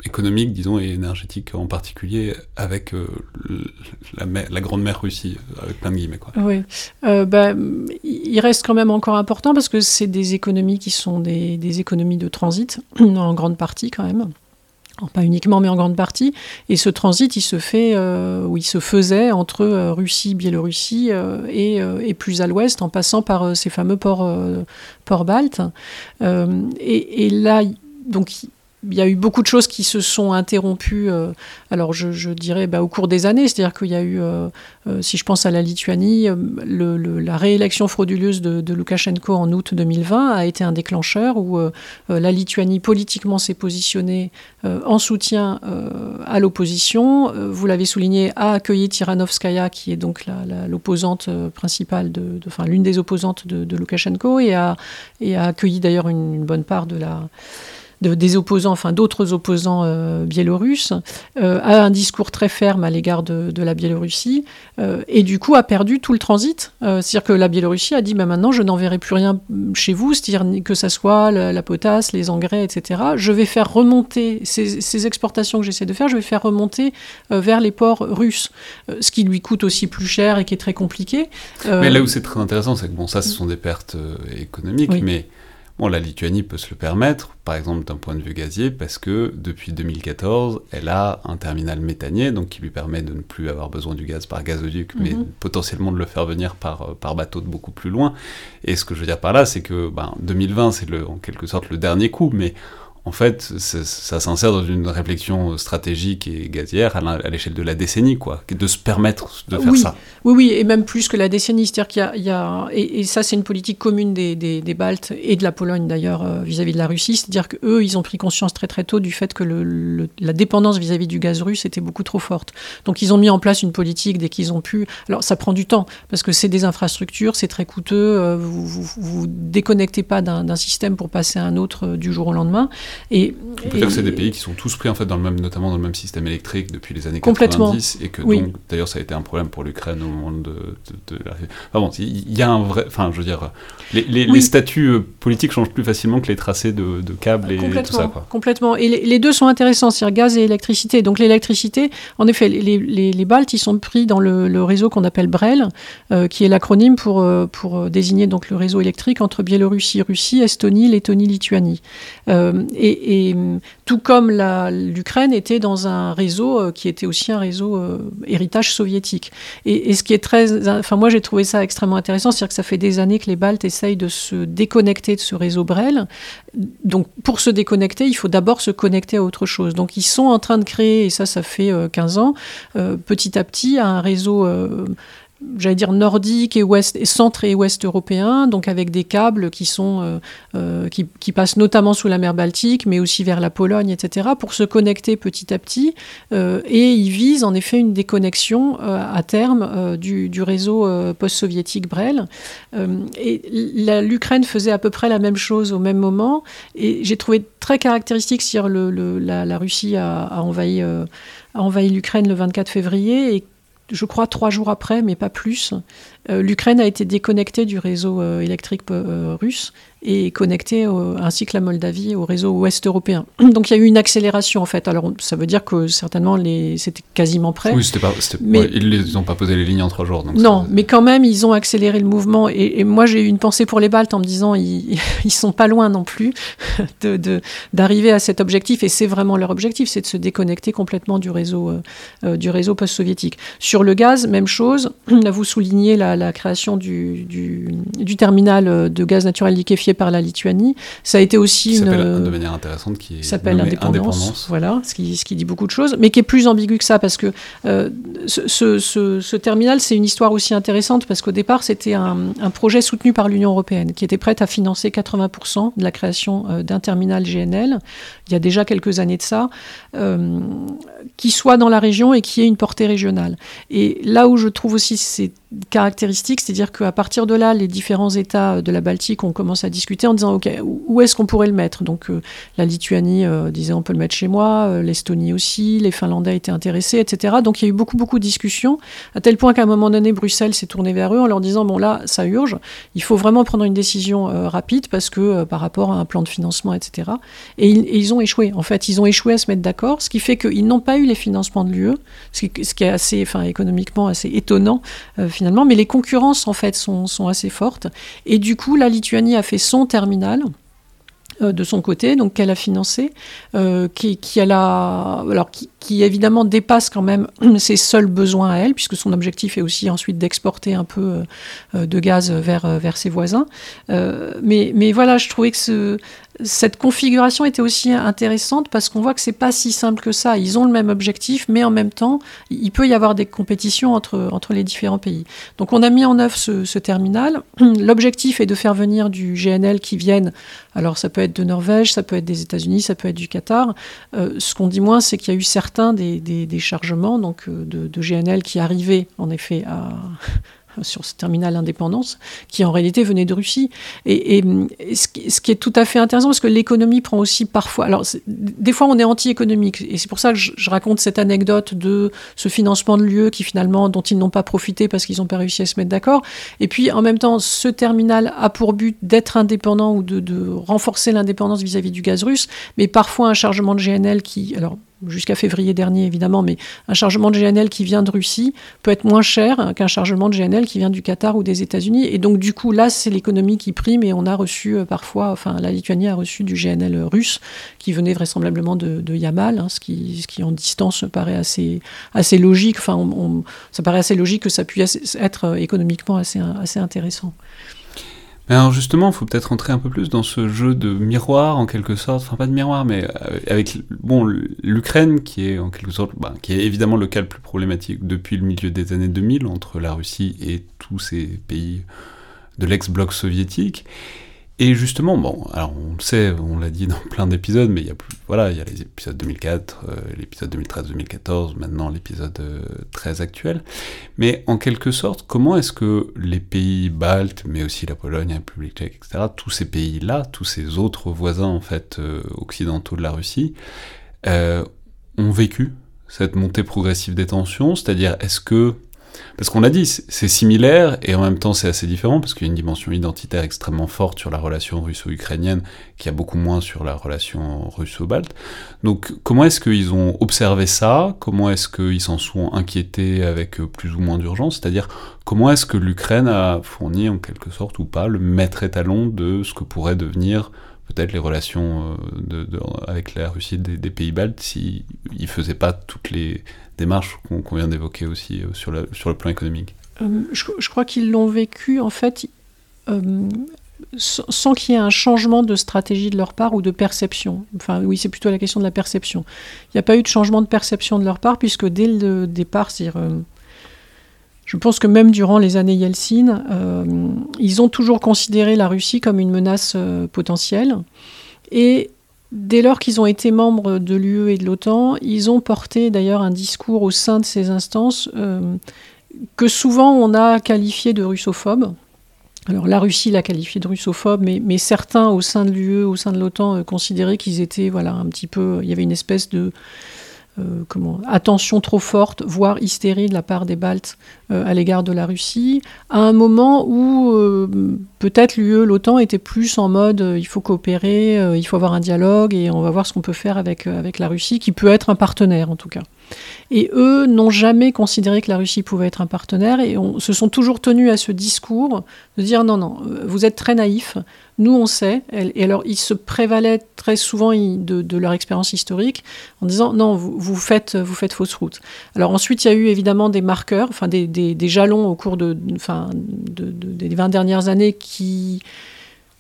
économique, disons, et énergétique en particulier, avec euh, la, grande mère Russie, avec plein de guillemets. Quoi. Oui, euh, bah, il reste quand même encore important parce que c'est des économies qui sont des, économies de transit, <clears throat> en grande partie quand même. Pas uniquement, mais en grande partie. Et ce transit, il se fait, euh, il se faisait entre euh, Russie, Biélorussie et, et, plus à l'ouest, en passant par ces fameux ports, ports baltes. Et, et, là, donc, il y a eu beaucoup de choses qui se sont interrompues, euh, alors je, dirais bah, au cours des années, c'est-à-dire qu'il y a eu, euh, euh, si je pense à la Lituanie, le, la réélection frauduleuse de, de, Loukachenko en août 2020 a été un déclencheur où la Lituanie politiquement s'est positionnée en soutien à l'opposition. vous l'avez souligné, a accueilli Tiranovskaya, qui est donc l'opposante principale, de, enfin l'une des opposantes de, de Loukachenko, et a, et a accueilli d'ailleurs une, une bonne part de la des opposants, enfin d'autres opposants euh, biélorusses, euh, a un discours très ferme à l'égard de, la Biélorussie euh, et du coup a perdu tout le transit. c'est-à-dire que la Biélorussie a dit bah, maintenant je n'enverrai plus rien chez vous, c'est-à-dire que ce soit la, potasse, les engrais, etc. Je vais faire remonter ces, ces exportations que j'essaie de faire, je vais faire remonter vers les ports russes, ce qui lui coûte aussi plus cher et qui est très compliqué. Mais là où c'est très intéressant, c'est que bon, ça, ce sont des pertes économiques, mais Bon, la Lituanie peut se le permettre, par exemple d'un point de vue gazier, parce que depuis 2014, elle a un terminal méthanier, donc qui lui permet de ne plus avoir besoin du gaz par gazoduc, mais mhm. potentiellement de le faire venir par, par bateau de beaucoup plus loin. Et ce que je veux dire par là, c'est que ben, 2020, c'est en quelque sorte le dernier coup, mais en fait, ça s'insère dans une réflexion stratégique et gazière à l'échelle de la décennie, quoi, de se permettre de faire ça. Oui, oui, et même plus que la décennie, c'est-à-dire qu'il y, a, et, ça c'est une politique commune des, des, Baltes et de la Pologne d'ailleurs euh, vis-à-vis de la Russie, c'est-à-dire qu'eux, ils ont pris conscience très très tôt du fait que le, la dépendance vis-à-vis du gaz russe était beaucoup trop forte. Donc ils ont mis en place une politique dès qu'ils ont pu. Alors ça prend du temps parce que c'est des infrastructures, c'est très coûteux, euh, vous, vous, vous déconnectez pas d'un système pour passer à un autre euh, du jour au lendemain. Et, on peut dire que c'est des pays qui sont tous pris en fait dans le même, notamment dans le même système électrique depuis les années 90 et que donc d'ailleurs ça a été un problème pour l'Ukraine au moment de, de, la. Enfin bon, il y a un vrai, enfin je veux dire, les, les, statuts euh, politiques changent plus facilement que les tracés de, de câbles et tout ça. Quoi. Complètement. Et les, deux sont intéressants, c'est-à-dire gaz et électricité. Donc l'électricité, en effet, les, les, Baltes ils sont pris dans le, réseau qu'on appelle BREL, euh, qui est l'acronyme pour euh, pour désigner donc le réseau électrique entre Biélorussie, Russie, Estonie, Lettonie, Lituanie. Et tout comme l'Ukraine était dans un réseau euh, qui était aussi un réseau euh, héritage soviétique. Et, ce qui est très, enfin moi j'ai trouvé ça extrêmement intéressant, c'est-à-dire que ça fait des années que les Baltes essayent de se déconnecter de ce réseau Brel. Donc pour se déconnecter, il faut d'abord se connecter à autre chose. Donc ils sont en train de créer, et ça ça fait 15 euh, ans, petit à petit un réseau j'allais dire nordique et ouest, et centre et ouest européen, donc avec des câbles qui sont euh, euh, qui, qui, passent notamment sous la mer Baltique, mais aussi vers la Pologne, etc., pour se connecter petit à petit. Euh, et ils visent en effet une déconnexion à terme du, réseau post-soviétique Brel. et l'Ukraine faisait à peu près la même chose au même moment. Et j'ai trouvé très caractéristique, si la, la, Russie a, envahi a envahi l'Ukraine le 24 février je crois trois jours après, mais pas plus, euh, l'Ukraine a été déconnectée du réseau euh, électrique euh, russe et connectée ainsi que la Moldavie au réseau ouest européen. <clears throat> Donc il y a eu une accélération en fait. Alors ça veut dire que certainement les... c'était quasiment prêt. Oui, pas, mais... ils n'ont pas posé les lignes en trois jours. non, mais quand même ils ont accéléré le mouvement. Et, moi j'ai eu une pensée pour les Baltes en me disant ils, <laughs> ils sont pas loin non plus <laughs> d'arriver de, à cet objectif. Et c'est vraiment leur objectif, c'est de se déconnecter complètement du réseau, du réseau post-soviétique. Sur le gaz, même chose. <clears throat> Vous soulignez la la, création du, du, terminal de gaz naturel liquéfié par la Lituanie. Ça a été aussi une. de manière intéressante qui s'appelle l'indépendance. Voilà, ce qui, ce qui dit beaucoup de choses, mais qui est plus ambigu que ça parce que euh, ce, ce, terminal, c'est une histoire aussi intéressante parce qu'au départ, c'était un, un, projet soutenu par l'Union européenne qui était prête à financer 80% de la création euh, d'un terminal GNL. Il y a déjà quelques années de ça, euh, qui soit dans la région et qui ait une portée régionale. Et là où je trouve aussi c'est caractéristique, c'est-à-dire qu'à partir de là, les différents États de la Baltique, on commence à discuter en disant, OK, où est-ce qu'on pourrait le mettre? Donc la Lituanie disait, on peut le mettre chez moi, l'Estonie aussi, les Finlandais étaient intéressés, etc. Donc il y a eu beaucoup, beaucoup de discussions, à tel point qu'à un moment donné, Bruxelles s'est tourné vers eux en leur disant, bon là, ça urge, il faut vraiment prendre une décision rapide parce que par rapport à un plan de financement, etc. Et ils, ont échoué. En fait, ils ont échoué à se mettre d'accord, ce qui fait qu'ils n'ont pas eu les financements de l'UE, ce ce qui, est assez, enfin, économiquement assez étonnant euh, finalement. Mais les concurrences, en fait, sont, sont assez fortes. Et du coup, la Lituanie a fait son terminal euh, de son côté, donc qu'elle a financé, euh, qui, qui, a, alors qui, qui, évidemment dépasse quand même <clears throat> ses seuls besoins à elle, puisque son objectif est aussi ensuite d'exporter un peu euh, de gaz vers, vers ses voisins. mais, mais voilà, je trouvais que ce, cette configuration était aussi intéressante parce qu'on voit que c'est pas si simple que ça. Ils ont le même objectif, mais en même temps, il peut y avoir des compétitions entre, les différents pays. Donc on a mis en œuvre ce, terminal. <clears throat> L'objectif est de faire venir du GNL qui viennent. Alors ça peut être de Norvège, ça peut être des États-Unis, ça peut être du Qatar. Euh, ce qu'on dit moins, c'est qu'il y a eu certains des, des, chargements euh, de GNL qui arrivaient en effet à sur ce terminal indépendance, qui en réalité venait de Russie. Et, ce, qui, est tout à fait intéressant, parce que l'économie prend aussi parfois... Alors, des fois, on est anti-économique, et c'est pour ça que je, raconte cette anecdote de ce financement de l'UE qui finalement, dont ils n'ont pas profité parce qu'ils n'ont pas réussi à se mettre d'accord. Et puis, en même temps, ce terminal a pour but d'être indépendant ou de, de renforcer l'indépendance vis-à-vis du gaz russe, mais parfois un chargement de GNL qui... Alors, jusqu'à février dernier évidemment, mais un chargement de GNL qui vient de Russie peut être moins cher qu'un chargement de GNL qui vient du Qatar ou des États-Unis. Et donc du coup, là, c'est l'économie qui prime et on a reçu euh, parfois, enfin la Lituanie a reçu du GNL russe qui venait vraisemblablement de, Yamal, hein, ce, qui, ce qui en distance paraît assez, assez logique. Enfin, ça paraît assez logique que ça puisse être euh, économiquement assez, assez intéressant. Alors justement, il faut peut-être rentrer un peu plus dans ce jeu de miroir en quelque sorte, enfin pas de miroir, mais euh, avec bon l'Ukraine qui est en quelque sorte, bah, qui est évidemment le cas le plus problématique depuis le milieu des années 2000 entre la Russie et tous ces pays de l'ex-bloc soviétique, et justement, bon, alors on le sait, on l'a dit dans plein d'épisodes, mais il y a plus, voilà, il y a les épisodes 2004, euh, l'épisode 2013-2014, maintenant l'épisode euh, très actuel. Mais en quelque sorte, comment est-ce que les pays baltes, mais aussi la Pologne, la République tchèque, etc., tous ces pays-là, tous ces autres voisins en fait euh, occidentaux de la Russie, ont vécu cette montée progressive des tensions? C'est-à-dire, est-ce que parce qu'on l'a dit, c'est similaire et en même temps c'est assez différent parce qu'il y a une dimension identitaire extrêmement forte sur la relation russo-ukrainienne qui a beaucoup moins sur la relation russo-balte. Donc comment est-ce qu'ils ont observé ça? Comment est-ce qu'ils s'en sont inquiétés avec plus ou moins d'urgence? C'est-à-dire comment est-ce que l'Ukraine a fourni en quelque sorte ou pas le maître étalon de ce que pourrait devenir peut-être les relations euh, avec la Russie des, des pays baltes s'ils ne faisaient pas toutes les démarches qu'on vient d'évoquer aussi euh, sur, le plan économique euh, je, crois qu'ils l'ont vécu en fait sans qu'il y ait un changement de stratégie de leur part ou de perception. Enfin oui, c'est plutôt la question de la perception. Il n'y a pas eu de changement de perception de leur part puisque dès le départ, c'est-à-dire je pense que même durant les années Yeltsin, euh, ils ont toujours considéré la Russie comme une menace euh, potentielle. Et dès lors qu'ils ont été membres de l'UE et de l'OTAN, ils ont porté d'ailleurs un discours au sein de ces instances euh, que souvent on a qualifié de russophobe. Alors la Russie l'a qualifié de russophobe, mais, mais, certains au sein de l'UE, au sein de l'OTAN, considéraient qu'ils étaient voilà un petit peu, il y avait une espèce de euh, attention trop forte, voire hystérie de la part des Baltes euh, à l'égard de la Russie, à un moment où euh, peut-être l'UE, l'OTAN était plus en mode il faut coopérer, il faut avoir un dialogue et on va voir ce qu'on peut faire avec, avec la Russie, qui peut être un partenaire en tout cas. Et eux n'ont jamais considéré que la Russie pouvait être un partenaire et se sont toujours tenus à ce discours de dire non, non, vous êtes très naïfs, nous on sait. Et alors ils se prévalaient très souvent de, leur expérience historique en disant non, vous, faites, vous faites fausse route. Alors ensuite il y a eu évidemment des marqueurs, enfin des, des jalons au cours de, enfin, des 20 dernières années qui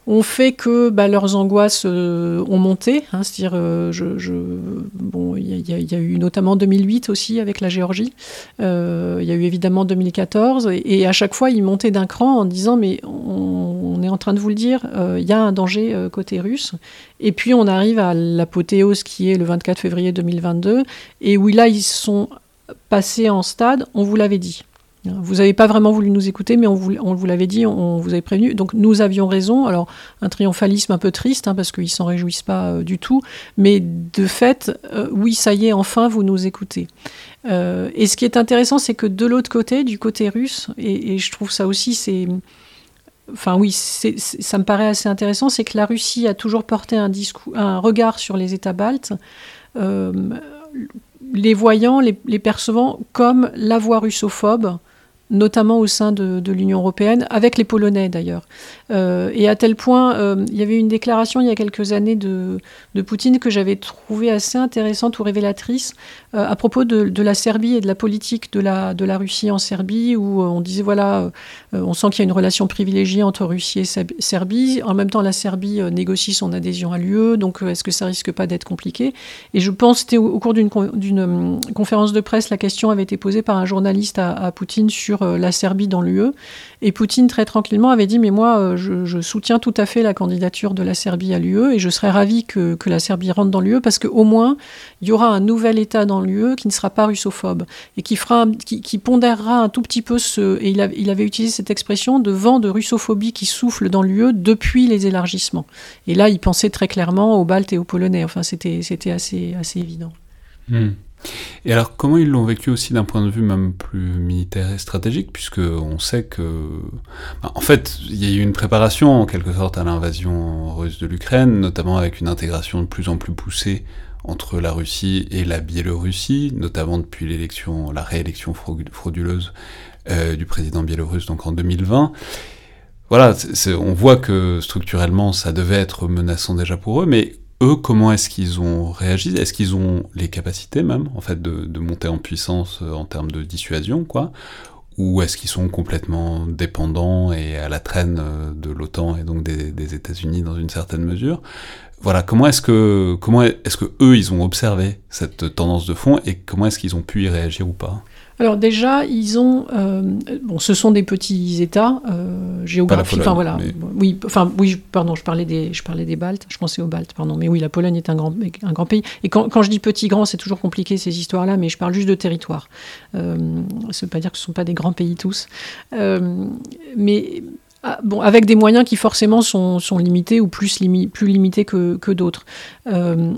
ont fait que bah, leurs angoisses euh, ont monté. Hein, C'est-à-dire, euh, je, bon, il y, a eu notamment 2008 aussi avec la Géorgie. Euh, il y a eu évidemment 2014. Et, à chaque fois, ils montaient d'un cran en disant mais on, on, est en train de vous le dire, il y a un danger côté russe. Et puis on arrive à l'apothéose qui est le 24 février 2022 et où là ils sont passés en stade. On vous l'avait dit. Vous n'avez pas vraiment voulu nous écouter, mais on vous, l'avait dit, on, vous avait prévenu. Donc nous avions raison. Alors un triomphalisme un peu triste, hein, parce qu'ils s'en réjouissent pas euh, du tout. Mais de fait, euh, oui, ça y est, enfin, vous nous écoutez. Euh, et ce qui est intéressant, c'est que de l'autre côté, du côté russe, et, je trouve ça aussi, c'est... Enfin oui, ça me paraît assez intéressant, c'est que la Russie a toujours porté un, regard sur les États baltes les voyant, les, les, percevant comme la voix russophobe notamment au sein de, l'Union européenne, avec les Polonais d'ailleurs. Euh, et à tel point, euh, il y avait une déclaration il y a quelques années de, Poutine que j'avais trouvée assez intéressante ou révélatrice euh, à propos de, la Serbie et de la politique de la, de la Russie en Serbie, où on disait voilà, on sent qu'il y a une relation privilégiée entre Russie et Serbie. En même temps, la Serbie négocie son adhésion à l'UE, donc est-ce que ça risque pas d'être compliqué? Et je pense que au, cours d'une conférence de presse, la question avait été posée par un journaliste à Poutine sur euh, la Serbie dans l'UE. Et Poutine, très tranquillement, avait dit Mais moi, euh, je, soutiens tout à fait la candidature de la Serbie à l'UE et je serais ravi que, la Serbie rentre dans l'UE parce qu'au moins, il y aura un nouvel État dans l'UE qui ne sera pas russophobe et qui, fera, qui, pondérera un tout petit peu ce. Et il, il, avait utilisé cette expression de vent de russophobie qui souffle dans l'UE depuis les élargissements. Et là, il pensait très clairement aux Baltes et aux Polonais. Enfin, c'était assez, assez évident. Hmm. Et alors, comment ils l'ont vécu aussi d'un point de vue même plus militaire et stratégique, puisque on sait que, bah, en fait, il y a eu une préparation en quelque sorte à l'invasion russe de l'Ukraine, notamment avec une intégration de plus en plus poussée entre la Russie et la Biélorussie, notamment depuis l'élection, la réélection frauduleuse euh, du président biélorusse, donc en 2020 voilà, on voit que structurellement ça devait être menaçant déjà pour eux, mais eux, comment est-ce qu'ils ont réagi? Est-ce qu'ils ont les capacités même, en fait, de, monter en puissance euh, en termes de dissuasion, quoi? Ou est-ce qu'ils sont complètement dépendants et à la traîne euh, de l'OTAN et donc des, États-Unis dans une certaine mesure? Voilà, comment est-ce que comment est-ce que eux ils ont observé cette tendance de fond et comment est-ce qu'ils ont pu y réagir ou pas? Alors déjà, ils ont, euh, bon, ce sont des petits États euh, géographiques. Enfin voilà, oui, enfin oui, pardon, je parlais des, je parlais des Baltes. Je pensais aux Baltes, pardon. Mais oui, la Pologne est un grand, un grand pays. Et quand, quand je dis petit grand, c'est toujours compliqué ces histoires-là, mais je parle juste de territoire. Euh, ça ne veut pas dire que ce ne sont pas des grands pays tous, mais ah, Bon, avec des moyens qui forcément sont, sont limités ou plus, plus limités que, que d'autres. Euh,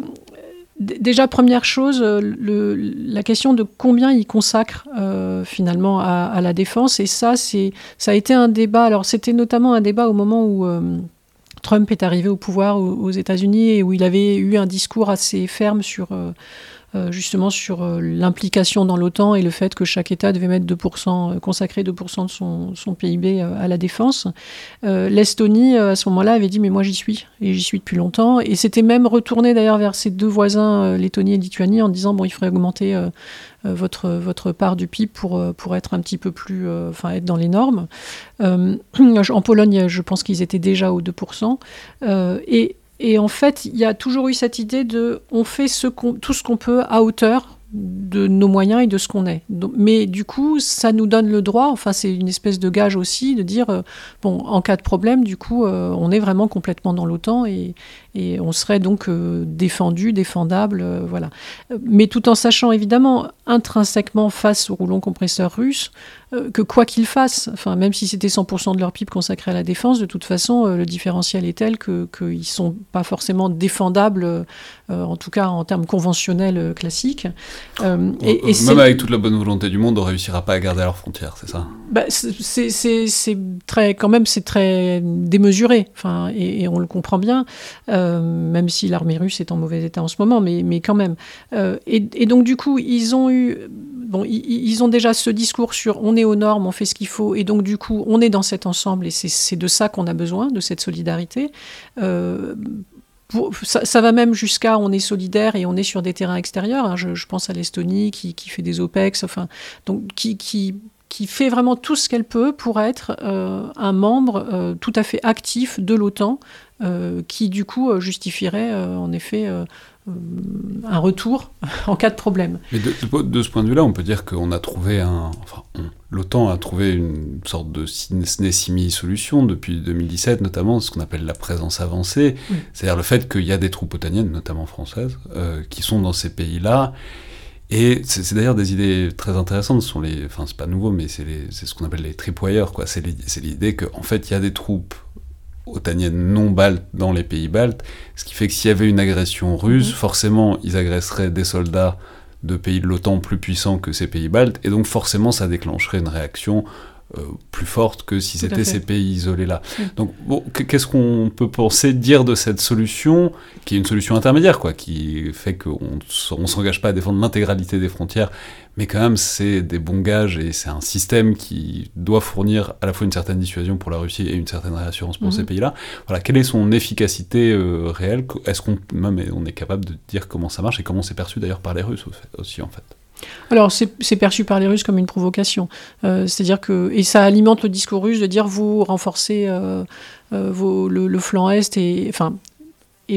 Déjà, première chose, euh, la question de combien il consacre euh, finalement à, la défense. Et ça, c'est, ça a été un débat. Alors, c'était notamment un débat au moment où euh, Trump est arrivé au pouvoir aux, États-Unis et où il avait eu un discours assez ferme sur justement sur euh, l'implication dans l'OTAN et le fait que chaque État devait mettre 2%, euh, consacrer 2% de son, PIB à la défense. L'Estonie, à ce moment-là, avait dit mais moi j'y suis, et j'y suis depuis longtemps. Et c'était même retourné d'ailleurs vers ses deux voisins, Lettonie et Lituanie, en disant bon il faudrait augmenter votre, votre part du PIB pour, pour être un petit peu plus, enfin être dans les normes. <clears throat> en Pologne, je pense qu'ils étaient déjà aux 2%. et et en fait, il y a toujours eu cette idée de on fait tout ce qu'on peut à hauteur de nos moyens et de ce qu'on est. mais du coup, ça nous donne le droit, enfin c'est une espèce de gage aussi, de dire, euh, bon, en cas de problème, du coup, euh, on est vraiment complètement dans l'OTAN et, et, on serait donc euh, défendu, défendable, voilà. Mais tout en sachant évidemment intrinsèquement face au rouleau compresseur russe, que quoi qu'ils fassent, enfin même si c'était 100% de leur PIB consacré à la défense, de toute façon, le différentiel est tel qu'ils ne sont pas forcément défendables, en tout cas en termes conventionnels classiques. Euh, et, Même avec toute la bonne volonté du monde, on réussira pas à garder leurs frontières, c'est ça? Bah, C'est très, quand même, c'est très démesuré, enfin, et, on le comprend bien, euh, même si l'armée russe est en mauvais état en ce moment, mais, mais quand même. Euh, et, donc du coup, ils ont eu, bon, ils, ont déjà ce discours sur on est aux normes, on fait ce qu'il faut, et donc du coup, on est dans cet ensemble, et c'est de ça qu'on a besoin, de cette solidarité ça, va même jusqu'à on est solidaire et on est sur des terrains extérieurs. Hein. Je, pense à l'Estonie qui, fait des OPEX, enfin, donc qui, qui, qui fait vraiment tout ce qu'elle peut pour être euh, un membre euh, tout à fait actif de l'OTAN, euh, qui du coup justifierait en effet un retour <laughs> en cas de problème. Mais de, ce point de vue-là, on peut dire qu'on a trouvé un. Enfin, l'OTAN a trouvé une sorte de semi-solution depuis 2017, notamment ce qu'on appelle la présence avancée, c'est-à-dire le fait qu'il y a des troupes otaniennes, notamment françaises, qui sont dans ces pays-là Et c'est d'ailleurs des idées très intéressantes. Ce sont les, enfin c'est pas nouveau, mais c'est ce qu'on appelle les tripwires, quoi. C'est l'idée qu'en fait il y a des troupes otaniennes non baltes dans les pays baltes, ce qui fait que s'il y avait une agression russe, mhm. forcément ils agresseraient des soldats de pays de l'OTAN plus puissants que ces pays baltes, et donc forcément ça déclencherait une réaction plus forte que si c'était ces pays isolés-là. Donc, bon, qu'est-ce qu'on peut penser, dire de cette solution, qui est une solution intermédiaire, quoi, qui fait qu'on ne s'engage pas à défendre l'intégralité des frontières, mais quand même, c'est des bons gages et c'est un système qui doit fournir à la fois une certaine dissuasion pour la Russie et une certaine réassurance pour mhm. ces pays-là. Voilà, quelle est son efficacité euh, réelle? Est-ce qu'on même on est capable de dire comment ça marche et comment c'est perçu d'ailleurs par les Russes aussi, en fait? Alors, c'est perçu par les Russes comme une provocation. Euh, c'est-à-dire que. Et ça alimente le discours russe de dire vous renforcez euh, euh, le, flanc Est et.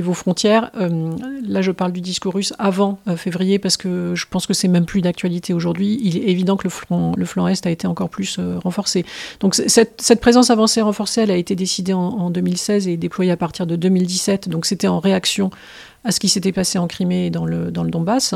Vos frontières. là, je parle du discours russe avant février parce que je pense que c'est même plus d'actualité aujourd'hui. Il est évident que le flanc, le flanc Est a été encore plus renforcé. Donc, cette, cette, présence avancée renforcée, elle a été décidée en, en 2016 et déployée à partir de 2017. Donc, c'était en réaction à ce qui s'était passé en Crimée et dans le, dans le Donbass.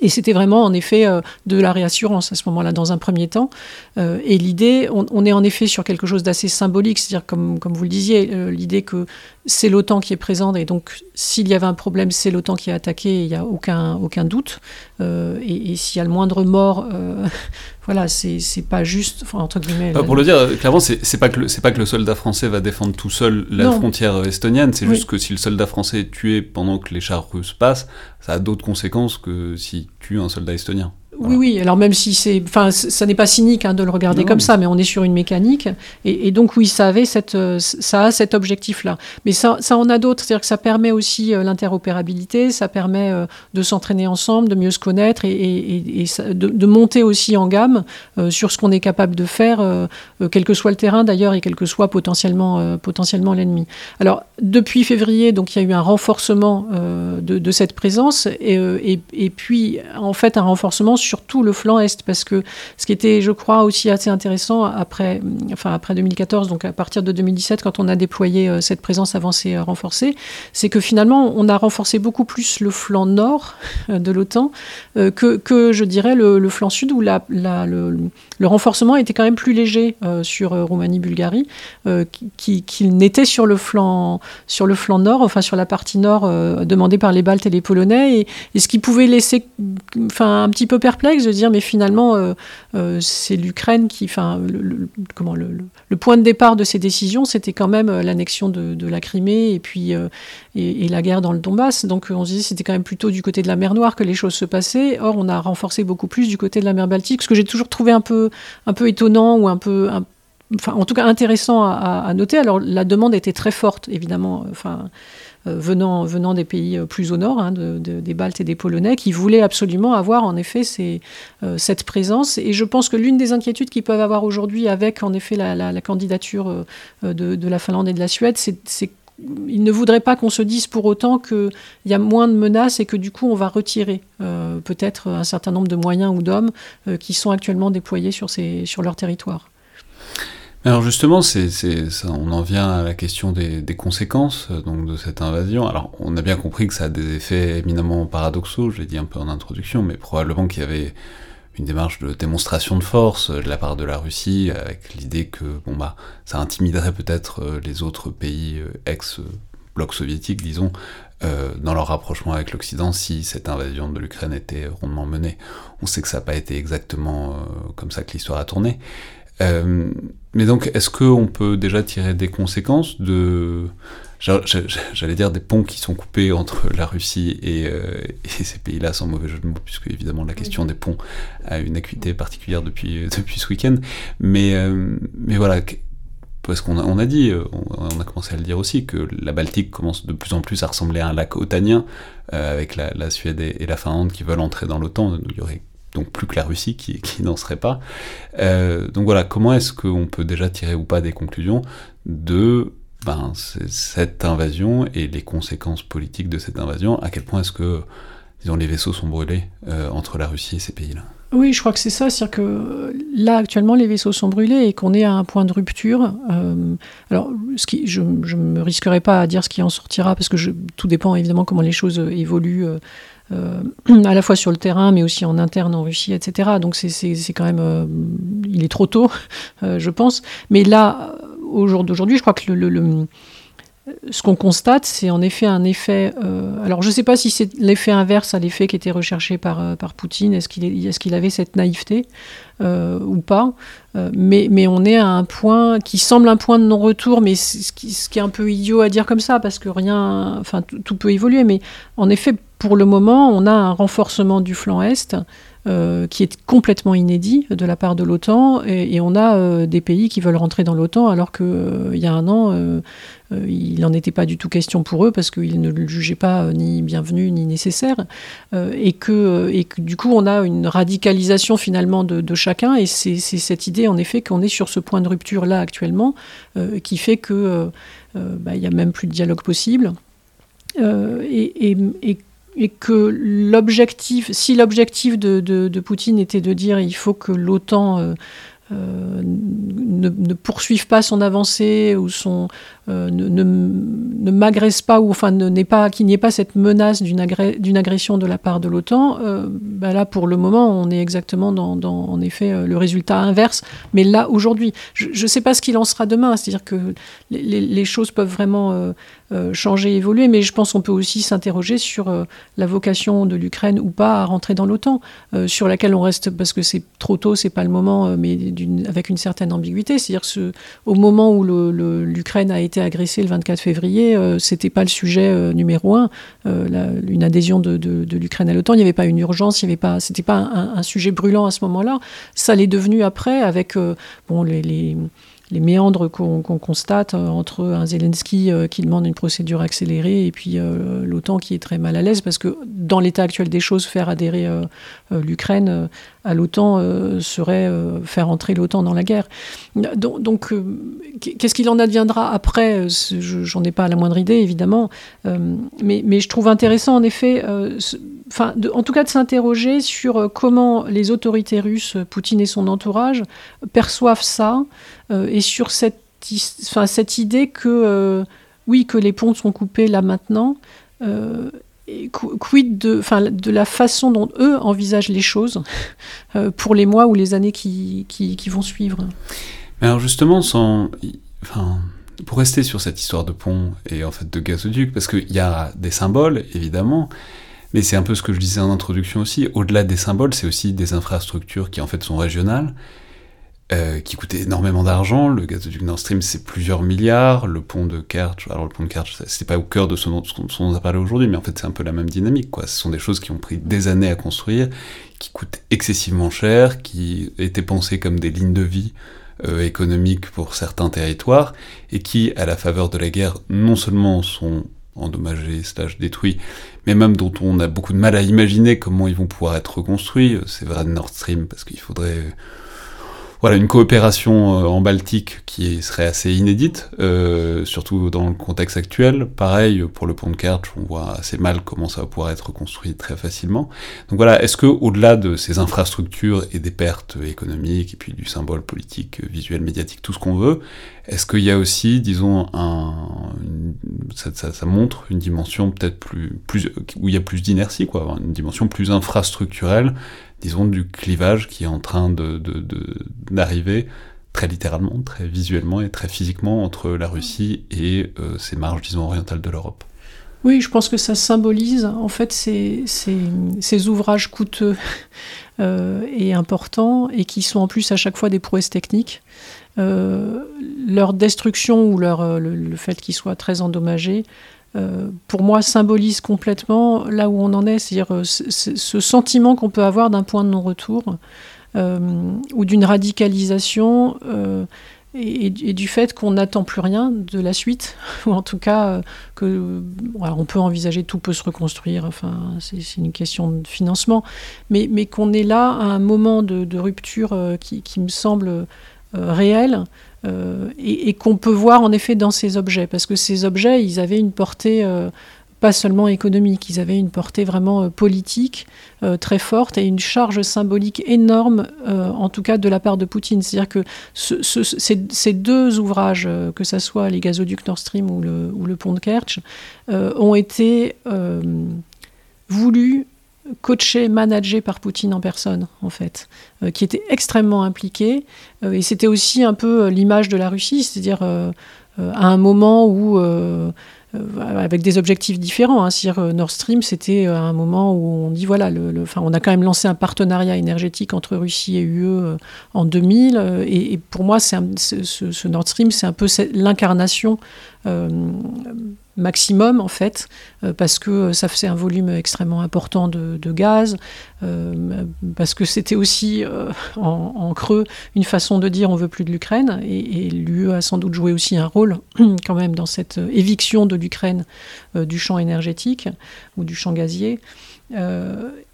Et c'était vraiment en effet euh, de la réassurance à ce moment-là, dans un premier temps. Euh, et l'idée, on, est en effet sur quelque chose d'assez symbolique, c'est-à-dire comme, comme vous le disiez, euh, l'idée que c'est l'OTAN qui est présente et donc s'il y avait un problème, c'est l'OTAN qui est attaqué, il n'y a aucun, aucun doute. et, s'il y a le moindre mort, <laughs> voilà, c'est pas juste, entre guillemets. pour le dire, clairement, c'est pas, que le, pas que le soldat français va défendre tout seul la frontière estonienne, c'est juste que si le soldat français est tué pendant que les chars russes passent, ça a d'autres conséquences que si tue un soldat estonien. Oui, oui. Alors même si c'est, enfin, ça n'est pas cynique hein, de le regarder comme ça, mais on est sur une mécanique, et, donc oui, ça avait cette, euh, ça a cet objectif-là. Mais ça, ça en a d'autres, c'est-à-dire que ça permet aussi euh, l'interopérabilité, ça permet euh, de s'entraîner ensemble, de mieux se connaître et, de, monter aussi en gamme sur ce qu'on est capable de faire, quel que soit le terrain d'ailleurs et quel que soit potentiellement, potentiellement l'ennemi. Alors depuis février, donc il y a eu un renforcement de, de, cette présence et, et, puis en fait un renforcement sur surtout le flanc Est, parce que ce qui était, je crois, aussi assez intéressant après, enfin, après 2014, donc à partir de 2017, quand on a déployé euh, cette présence avancée euh, renforcée, c'est que finalement, on a renforcé beaucoup plus le flanc nord euh, de l'OTAN que, que, je dirais, le, flanc sud, où la, le, le, renforcement était quand même plus léger sur Roumanie-Bulgarie qu'il n'était sur le flanc sur le flanc nord, enfin sur la partie nord demandée par les Baltes et les Polonais, et, et ce qui pouvait laisser, enfin, un petit peu perplexe de dire mais finalement euh, euh, c'est l'Ukraine qui, enfin le, comment le, point de départ de ces décisions c'était quand même euh, l'annexion de, la Crimée et puis et, la guerre dans le Donbass. Donc on se disait c'était quand même plutôt du côté de la mer Noire que les choses se passaient. Or on a renforcé beaucoup plus du côté de la mer Baltique, ce que j'ai toujours trouvé un peu un peu étonnant ou un peu enfin en tout cas intéressant à, à, noter. Alors la demande était très forte évidemment. Enfin venant, venant des pays euh, plus au nord, hein, des Baltes et des Polonais, qui voulaient absolument avoir en effet euh, cette présence. Et je pense que l'une des inquiétudes qu'ils peuvent avoir aujourd'hui avec en effet la, candidature de, la Finlande et de la Suède, c'est qu'ils ne voudraient pas qu'on se dise pour autant qu'il y a moins de menaces et que du coup on va retirer peut-être un certain nombre de moyens ou d'hommes qui sont actuellement déployés sur leur territoire. Alors justement, on en vient à la question des, conséquences euh, donc de cette invasion. Alors on a bien compris que ça a des effets éminemment paradoxaux, je l'ai dit un peu en introduction, mais probablement qu'il y avait une démarche de démonstration de force euh, de la part de la Russie, avec l'idée que bon bah ça intimiderait peut-être euh, les autres pays ex-bloc soviétique, disons, dans leur rapprochement avec l'Occident si cette invasion de l'Ukraine était rondement menée. On sait que ça n'a pas été exactement comme ça que l'histoire a tourné. Euh, mais donc, est-ce qu'on peut déjà tirer des conséquences de, j'allais dire, des ponts qui sont coupés entre la Russie et, euh, ces pays-là, sans mauvais jeu de mots, puisque évidemment la question des ponts a une acuité particulière depuis, depuis ce week-end. Mais, euh, mais voilà, parce qu'on a, on a dit, on, a commencé à le dire aussi, que la Baltique commence de plus en plus à ressembler à un lac otanien, avec la, la Suède et, la Finlande qui veulent entrer dans l'OTAN. Il y aurait donc plus que la Russie qui, n'en serait pas. Euh, donc voilà, comment est-ce qu'on peut déjà tirer ou pas des conclusions de ben, cette invasion et les conséquences politiques de cette invasion? À quel point est-ce que disons, les vaisseaux sont brûlés euh, entre la Russie et ces pays-là? Oui, je crois que c'est ça. C'est-à-dire que là, actuellement, les vaisseaux sont brûlés et qu'on est à un point de rupture. Euh, alors, ce qui, je ne me risquerai pas à dire ce qui en sortira, parce que tout dépend évidemment comment les choses évoluent. Euh, <clears throat> à la fois sur le terrain, mais aussi en interne en Russie, etc. Donc c'est quand même, il est trop tôt, <laughs> je pense. Mais là, au jour d'aujourd'hui, je crois que le, le ce qu'on constate, c'est en effet un effet. Euh, alors, je ne sais pas si c'est l'effet inverse à l'effet qui était recherché par, euh, par Poutine. Est-ce qu'il est, avait cette naïveté euh, ou pas mais, mais on est à un point qui semble un point de non-retour, mais ce qui, ce qui, est un peu idiot à dire comme ça, parce que rien. Enfin, tout peut évoluer. Mais en effet, pour le moment, on a un renforcement du flanc Est. Euh, qui est complètement inédit de la part de l'OTAN, et, on a euh, des pays qui veulent rentrer dans l'OTAN alors qu'il euh, y a un an, il n'en était pas du tout question pour eux parce qu'ils ne le jugeaient pas ni bienvenu ni nécessaire, et, que, et que du coup on a une radicalisation finalement de, chacun, et c'est cette idée en effet qu'on est sur ce point de rupture là actuellement qui fait que bah, n'y a même plus de dialogue possible. et, et que l'objectif, si l'objectif de, Poutine était de dire il faut que l'OTAN euh, euh, ne, ne, poursuive pas son avancée ou son, euh, ne, ne, m'agresse pas, ou enfin n'est pas, qu'il n'y ait pas cette menace d'une agression de la part de l'OTAN, bah là pour le moment on est exactement dans, en effet le résultat inverse. Mais là aujourd'hui, je ne sais pas ce qu'il en sera demain, c'est-à-dire que les, choses peuvent vraiment changer, évoluer, mais je pense qu'on peut aussi s'interroger sur la vocation de l'Ukraine ou pas à rentrer dans l'OTAN, sur laquelle on reste parce que c'est trop tôt, c'est pas le moment, mais avec une certaine ambiguïté. C'est-à-dire ce, au moment où l'Ukraine a été agressée le 24 février, euh, c'était pas le sujet euh, numéro un. Euh, une adhésion de, l'Ukraine à l'OTAN, il n'y avait pas une urgence, il n'y avait pas, pas un, sujet brûlant à ce moment-là. Ça l'est devenu après avec bon les les méandres qu'on constate euh, entre un Zelensky euh, qui demande une procédure accélérée et puis euh, l'OTAN qui est très mal à l'aise parce que dans l'état actuel des choses, faire adhérer l'Ukraine à l'OTAN serait faire entrer l'OTAN dans la guerre. Donc, qu'est-ce qu'il en adviendra après J'en ai pas la moindre idée, évidemment. mais, je trouve intéressant, en effet, enfin, en tout cas, de s'interroger sur comment les autorités russes, Poutine et son entourage, perçoivent ça. Euh, et sur cette, idée que, euh, oui, que les ponts sont coupés là maintenant, euh, quid de, enfin, de la façon dont eux envisagent les choses pour les mois ou les années qui, qui, vont suivre. Alors justement, sans, enfin, pour rester sur cette histoire de pont et en fait de gazoduc, parce qu'il y a des symboles, évidemment, mais c'est un peu ce que je disais en introduction aussi, au-delà des symboles, c'est aussi des infrastructures qui en fait sont régionales, euh, qui coûtait énormément d'argent. Le gazoduc Nord Stream, c'est plusieurs milliards. Le pont de Kerch, alors le pont de Kerch, c'était pas au cœur de ce dont, on a parlé aujourd'hui, mais en fait, c'est un peu la même dynamique, quoi. Ce sont des choses qui ont pris des années à construire, qui coûtent excessivement cher, qui étaient pensées comme des lignes de vie euh, économiques pour certains territoires, et qui, à la faveur de la guerre, non seulement sont endommagés, slash détruits, mais même dont on a beaucoup de mal à imaginer comment ils vont pouvoir être reconstruits. C'est vrai de Nord Stream, parce qu'il faudrait voilà une coopération euh, en Baltique qui serait assez inédite, euh, surtout dans le contexte actuel. Pareil pour le pont de Kerch, on voit assez mal comment ça va pouvoir être construit très facilement. Donc voilà, est-ce que au-delà de ces infrastructures et des pertes économiques et puis du symbole politique, visuel, médiatique, tout ce qu'on veut, est-ce qu'il y a aussi, disons, un, ça, ça, ça, montre une dimension peut-être plus, plus, où il y a plus d'inertie, quoi, une dimension plus infrastructurelle disons, du clivage qui est en train d'arriver de, très littéralement, très visuellement et très physiquement entre la Russie et euh, ces marges, disons, orientales de l'Europe. Oui, je pense que ça symbolise en fait ces, ces, ouvrages coûteux <laughs> euh, et importants et qui sont en plus à chaque fois des prouesses techniques. Euh, leur destruction ou leur, le, fait qu'ils soient très endommagés euh, pour moi, symbolise complètement là où on en est, c'est-à-dire euh, ce sentiment qu'on peut avoir d'un point de non-retour euh, ou d'une radicalisation et, du fait qu'on n'attend plus rien de la suite, <laughs> ou en tout cas que on peut envisager tout peut se reconstruire. Enfin, c'est une question de financement, mais, qu'on est là à un moment de, rupture qui, me semble réel. Euh, et, qu'on peut voir en effet dans ces objets, parce que ces objets, ils avaient une portée euh, pas seulement économique. Ils avaient une portée vraiment politique très forte et une charge symbolique énorme, en tout cas de la part de Poutine. C'est-à-dire que ces, deux ouvrages, que ce soit les gazoducs Nord Stream ou le, ou le pont de Kerch, ont été voulus coaché, managé par Poutine en personne, en fait, euh, qui était extrêmement impliqué. Euh, et c'était aussi un peu euh, l'image de la Russie, c'est-à-dire à un moment où, avec des objectifs différents, hein, Nord Stream, c'était à un moment où on dit voilà, on a quand même lancé un partenariat énergétique entre Russie et UE en 2000. Et, pour moi, ce, Nord Stream, c'est un peu l'incarnation maximum en fait, euh, parce que ça faisait un volume extrêmement important de, gaz, euh, parce que c'était aussi euh, en, creux une façon de dire on veut plus de l'Ukraine, et l'UE a sans doute joué aussi un rôle <clears throat> quand même dans cette éviction de l'Ukraine du champ énergétique ou du champ gazier.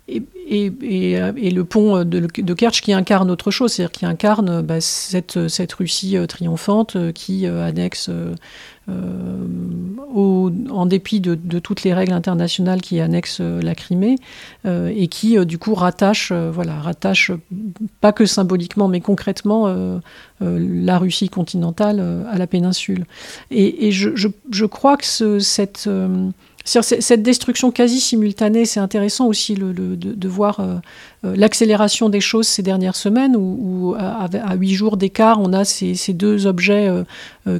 Et, et, le pont de, de, Kerch qui incarne autre chose, c'est-à-dire qui incarne bah, cette, Russie triomphante qui annexe euh, en dépit de, toutes les règles internationales qui annexent euh, la Crimée euh, et qui du coup rattache, voilà, rattache pas que symboliquement mais concrètement la Russie continentale à la péninsule. Et, je, crois que ce, cette cette destruction quasi simultanée, c'est intéressant aussi de, voir euh, l'accélération des choses ces dernières semaines, où, à huit jours d'écart, on a ces, deux objets euh, euh,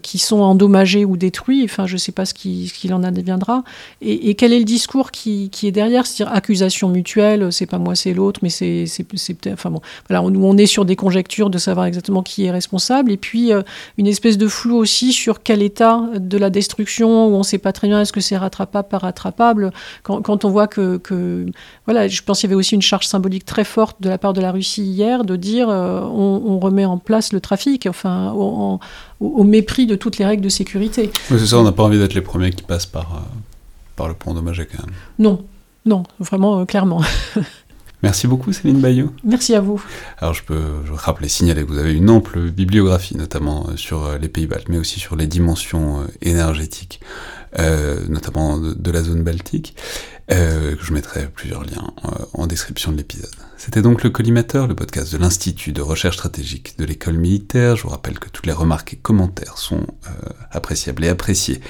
qui sont endommagés ou détruits. Enfin, je ne sais pas ce qu'il qui en adviendra. Et, quel est le discours qui, est derrière? C'est-à-dire accusation mutuelle, c'est pas moi, c'est l'autre, mais c'est peut-être. Enfin bon, voilà, on, est sur des conjectures de savoir exactement qui est responsable. Et puis une espèce de flou aussi sur quel état de la destruction, où on ne sait pas très bien est-ce que c'est rattrapable, pas rattrapable. Quand, on voit que, Voilà, je pense qu'il y avait aussi une charge symbolique très forte de la part de la Russie hier de dire euh, on, remet en place le trafic, enfin, au, mépris de toutes les règles de sécurité. Oui, c'est ça, on n'a pas envie d'être les premiers qui passent par, euh, par le pont endommagé quand même. Non, non, vraiment, euh, clairement. <laughs> Merci beaucoup Céline Bayot. Merci à vous. Alors je peux je rappeler, signaler que vous avez une ample bibliographie, notamment sur les pays baltes, mais aussi sur les dimensions énergétiques, notamment de, la zone baltique. Euh, je mettrai plusieurs liens euh, en description de l'épisode. C'était donc le Collimateur, le podcast de l'Institut de recherche stratégique de l'école militaire. Je vous rappelle que toutes les remarques et commentaires sont euh, appréciables et appréciés,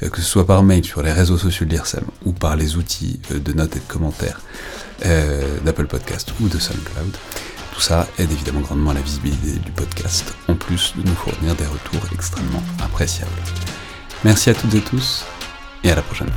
que ce soit par mail sur les réseaux sociaux de l'IRSEM ou par les outils de notes et de commentaires d'Apple Podcast ou de SoundCloud. Tout ça aide évidemment grandement à la visibilité du podcast, en plus de nous fournir des retours extrêmement appréciables. Merci à toutes et tous, et à la prochaine.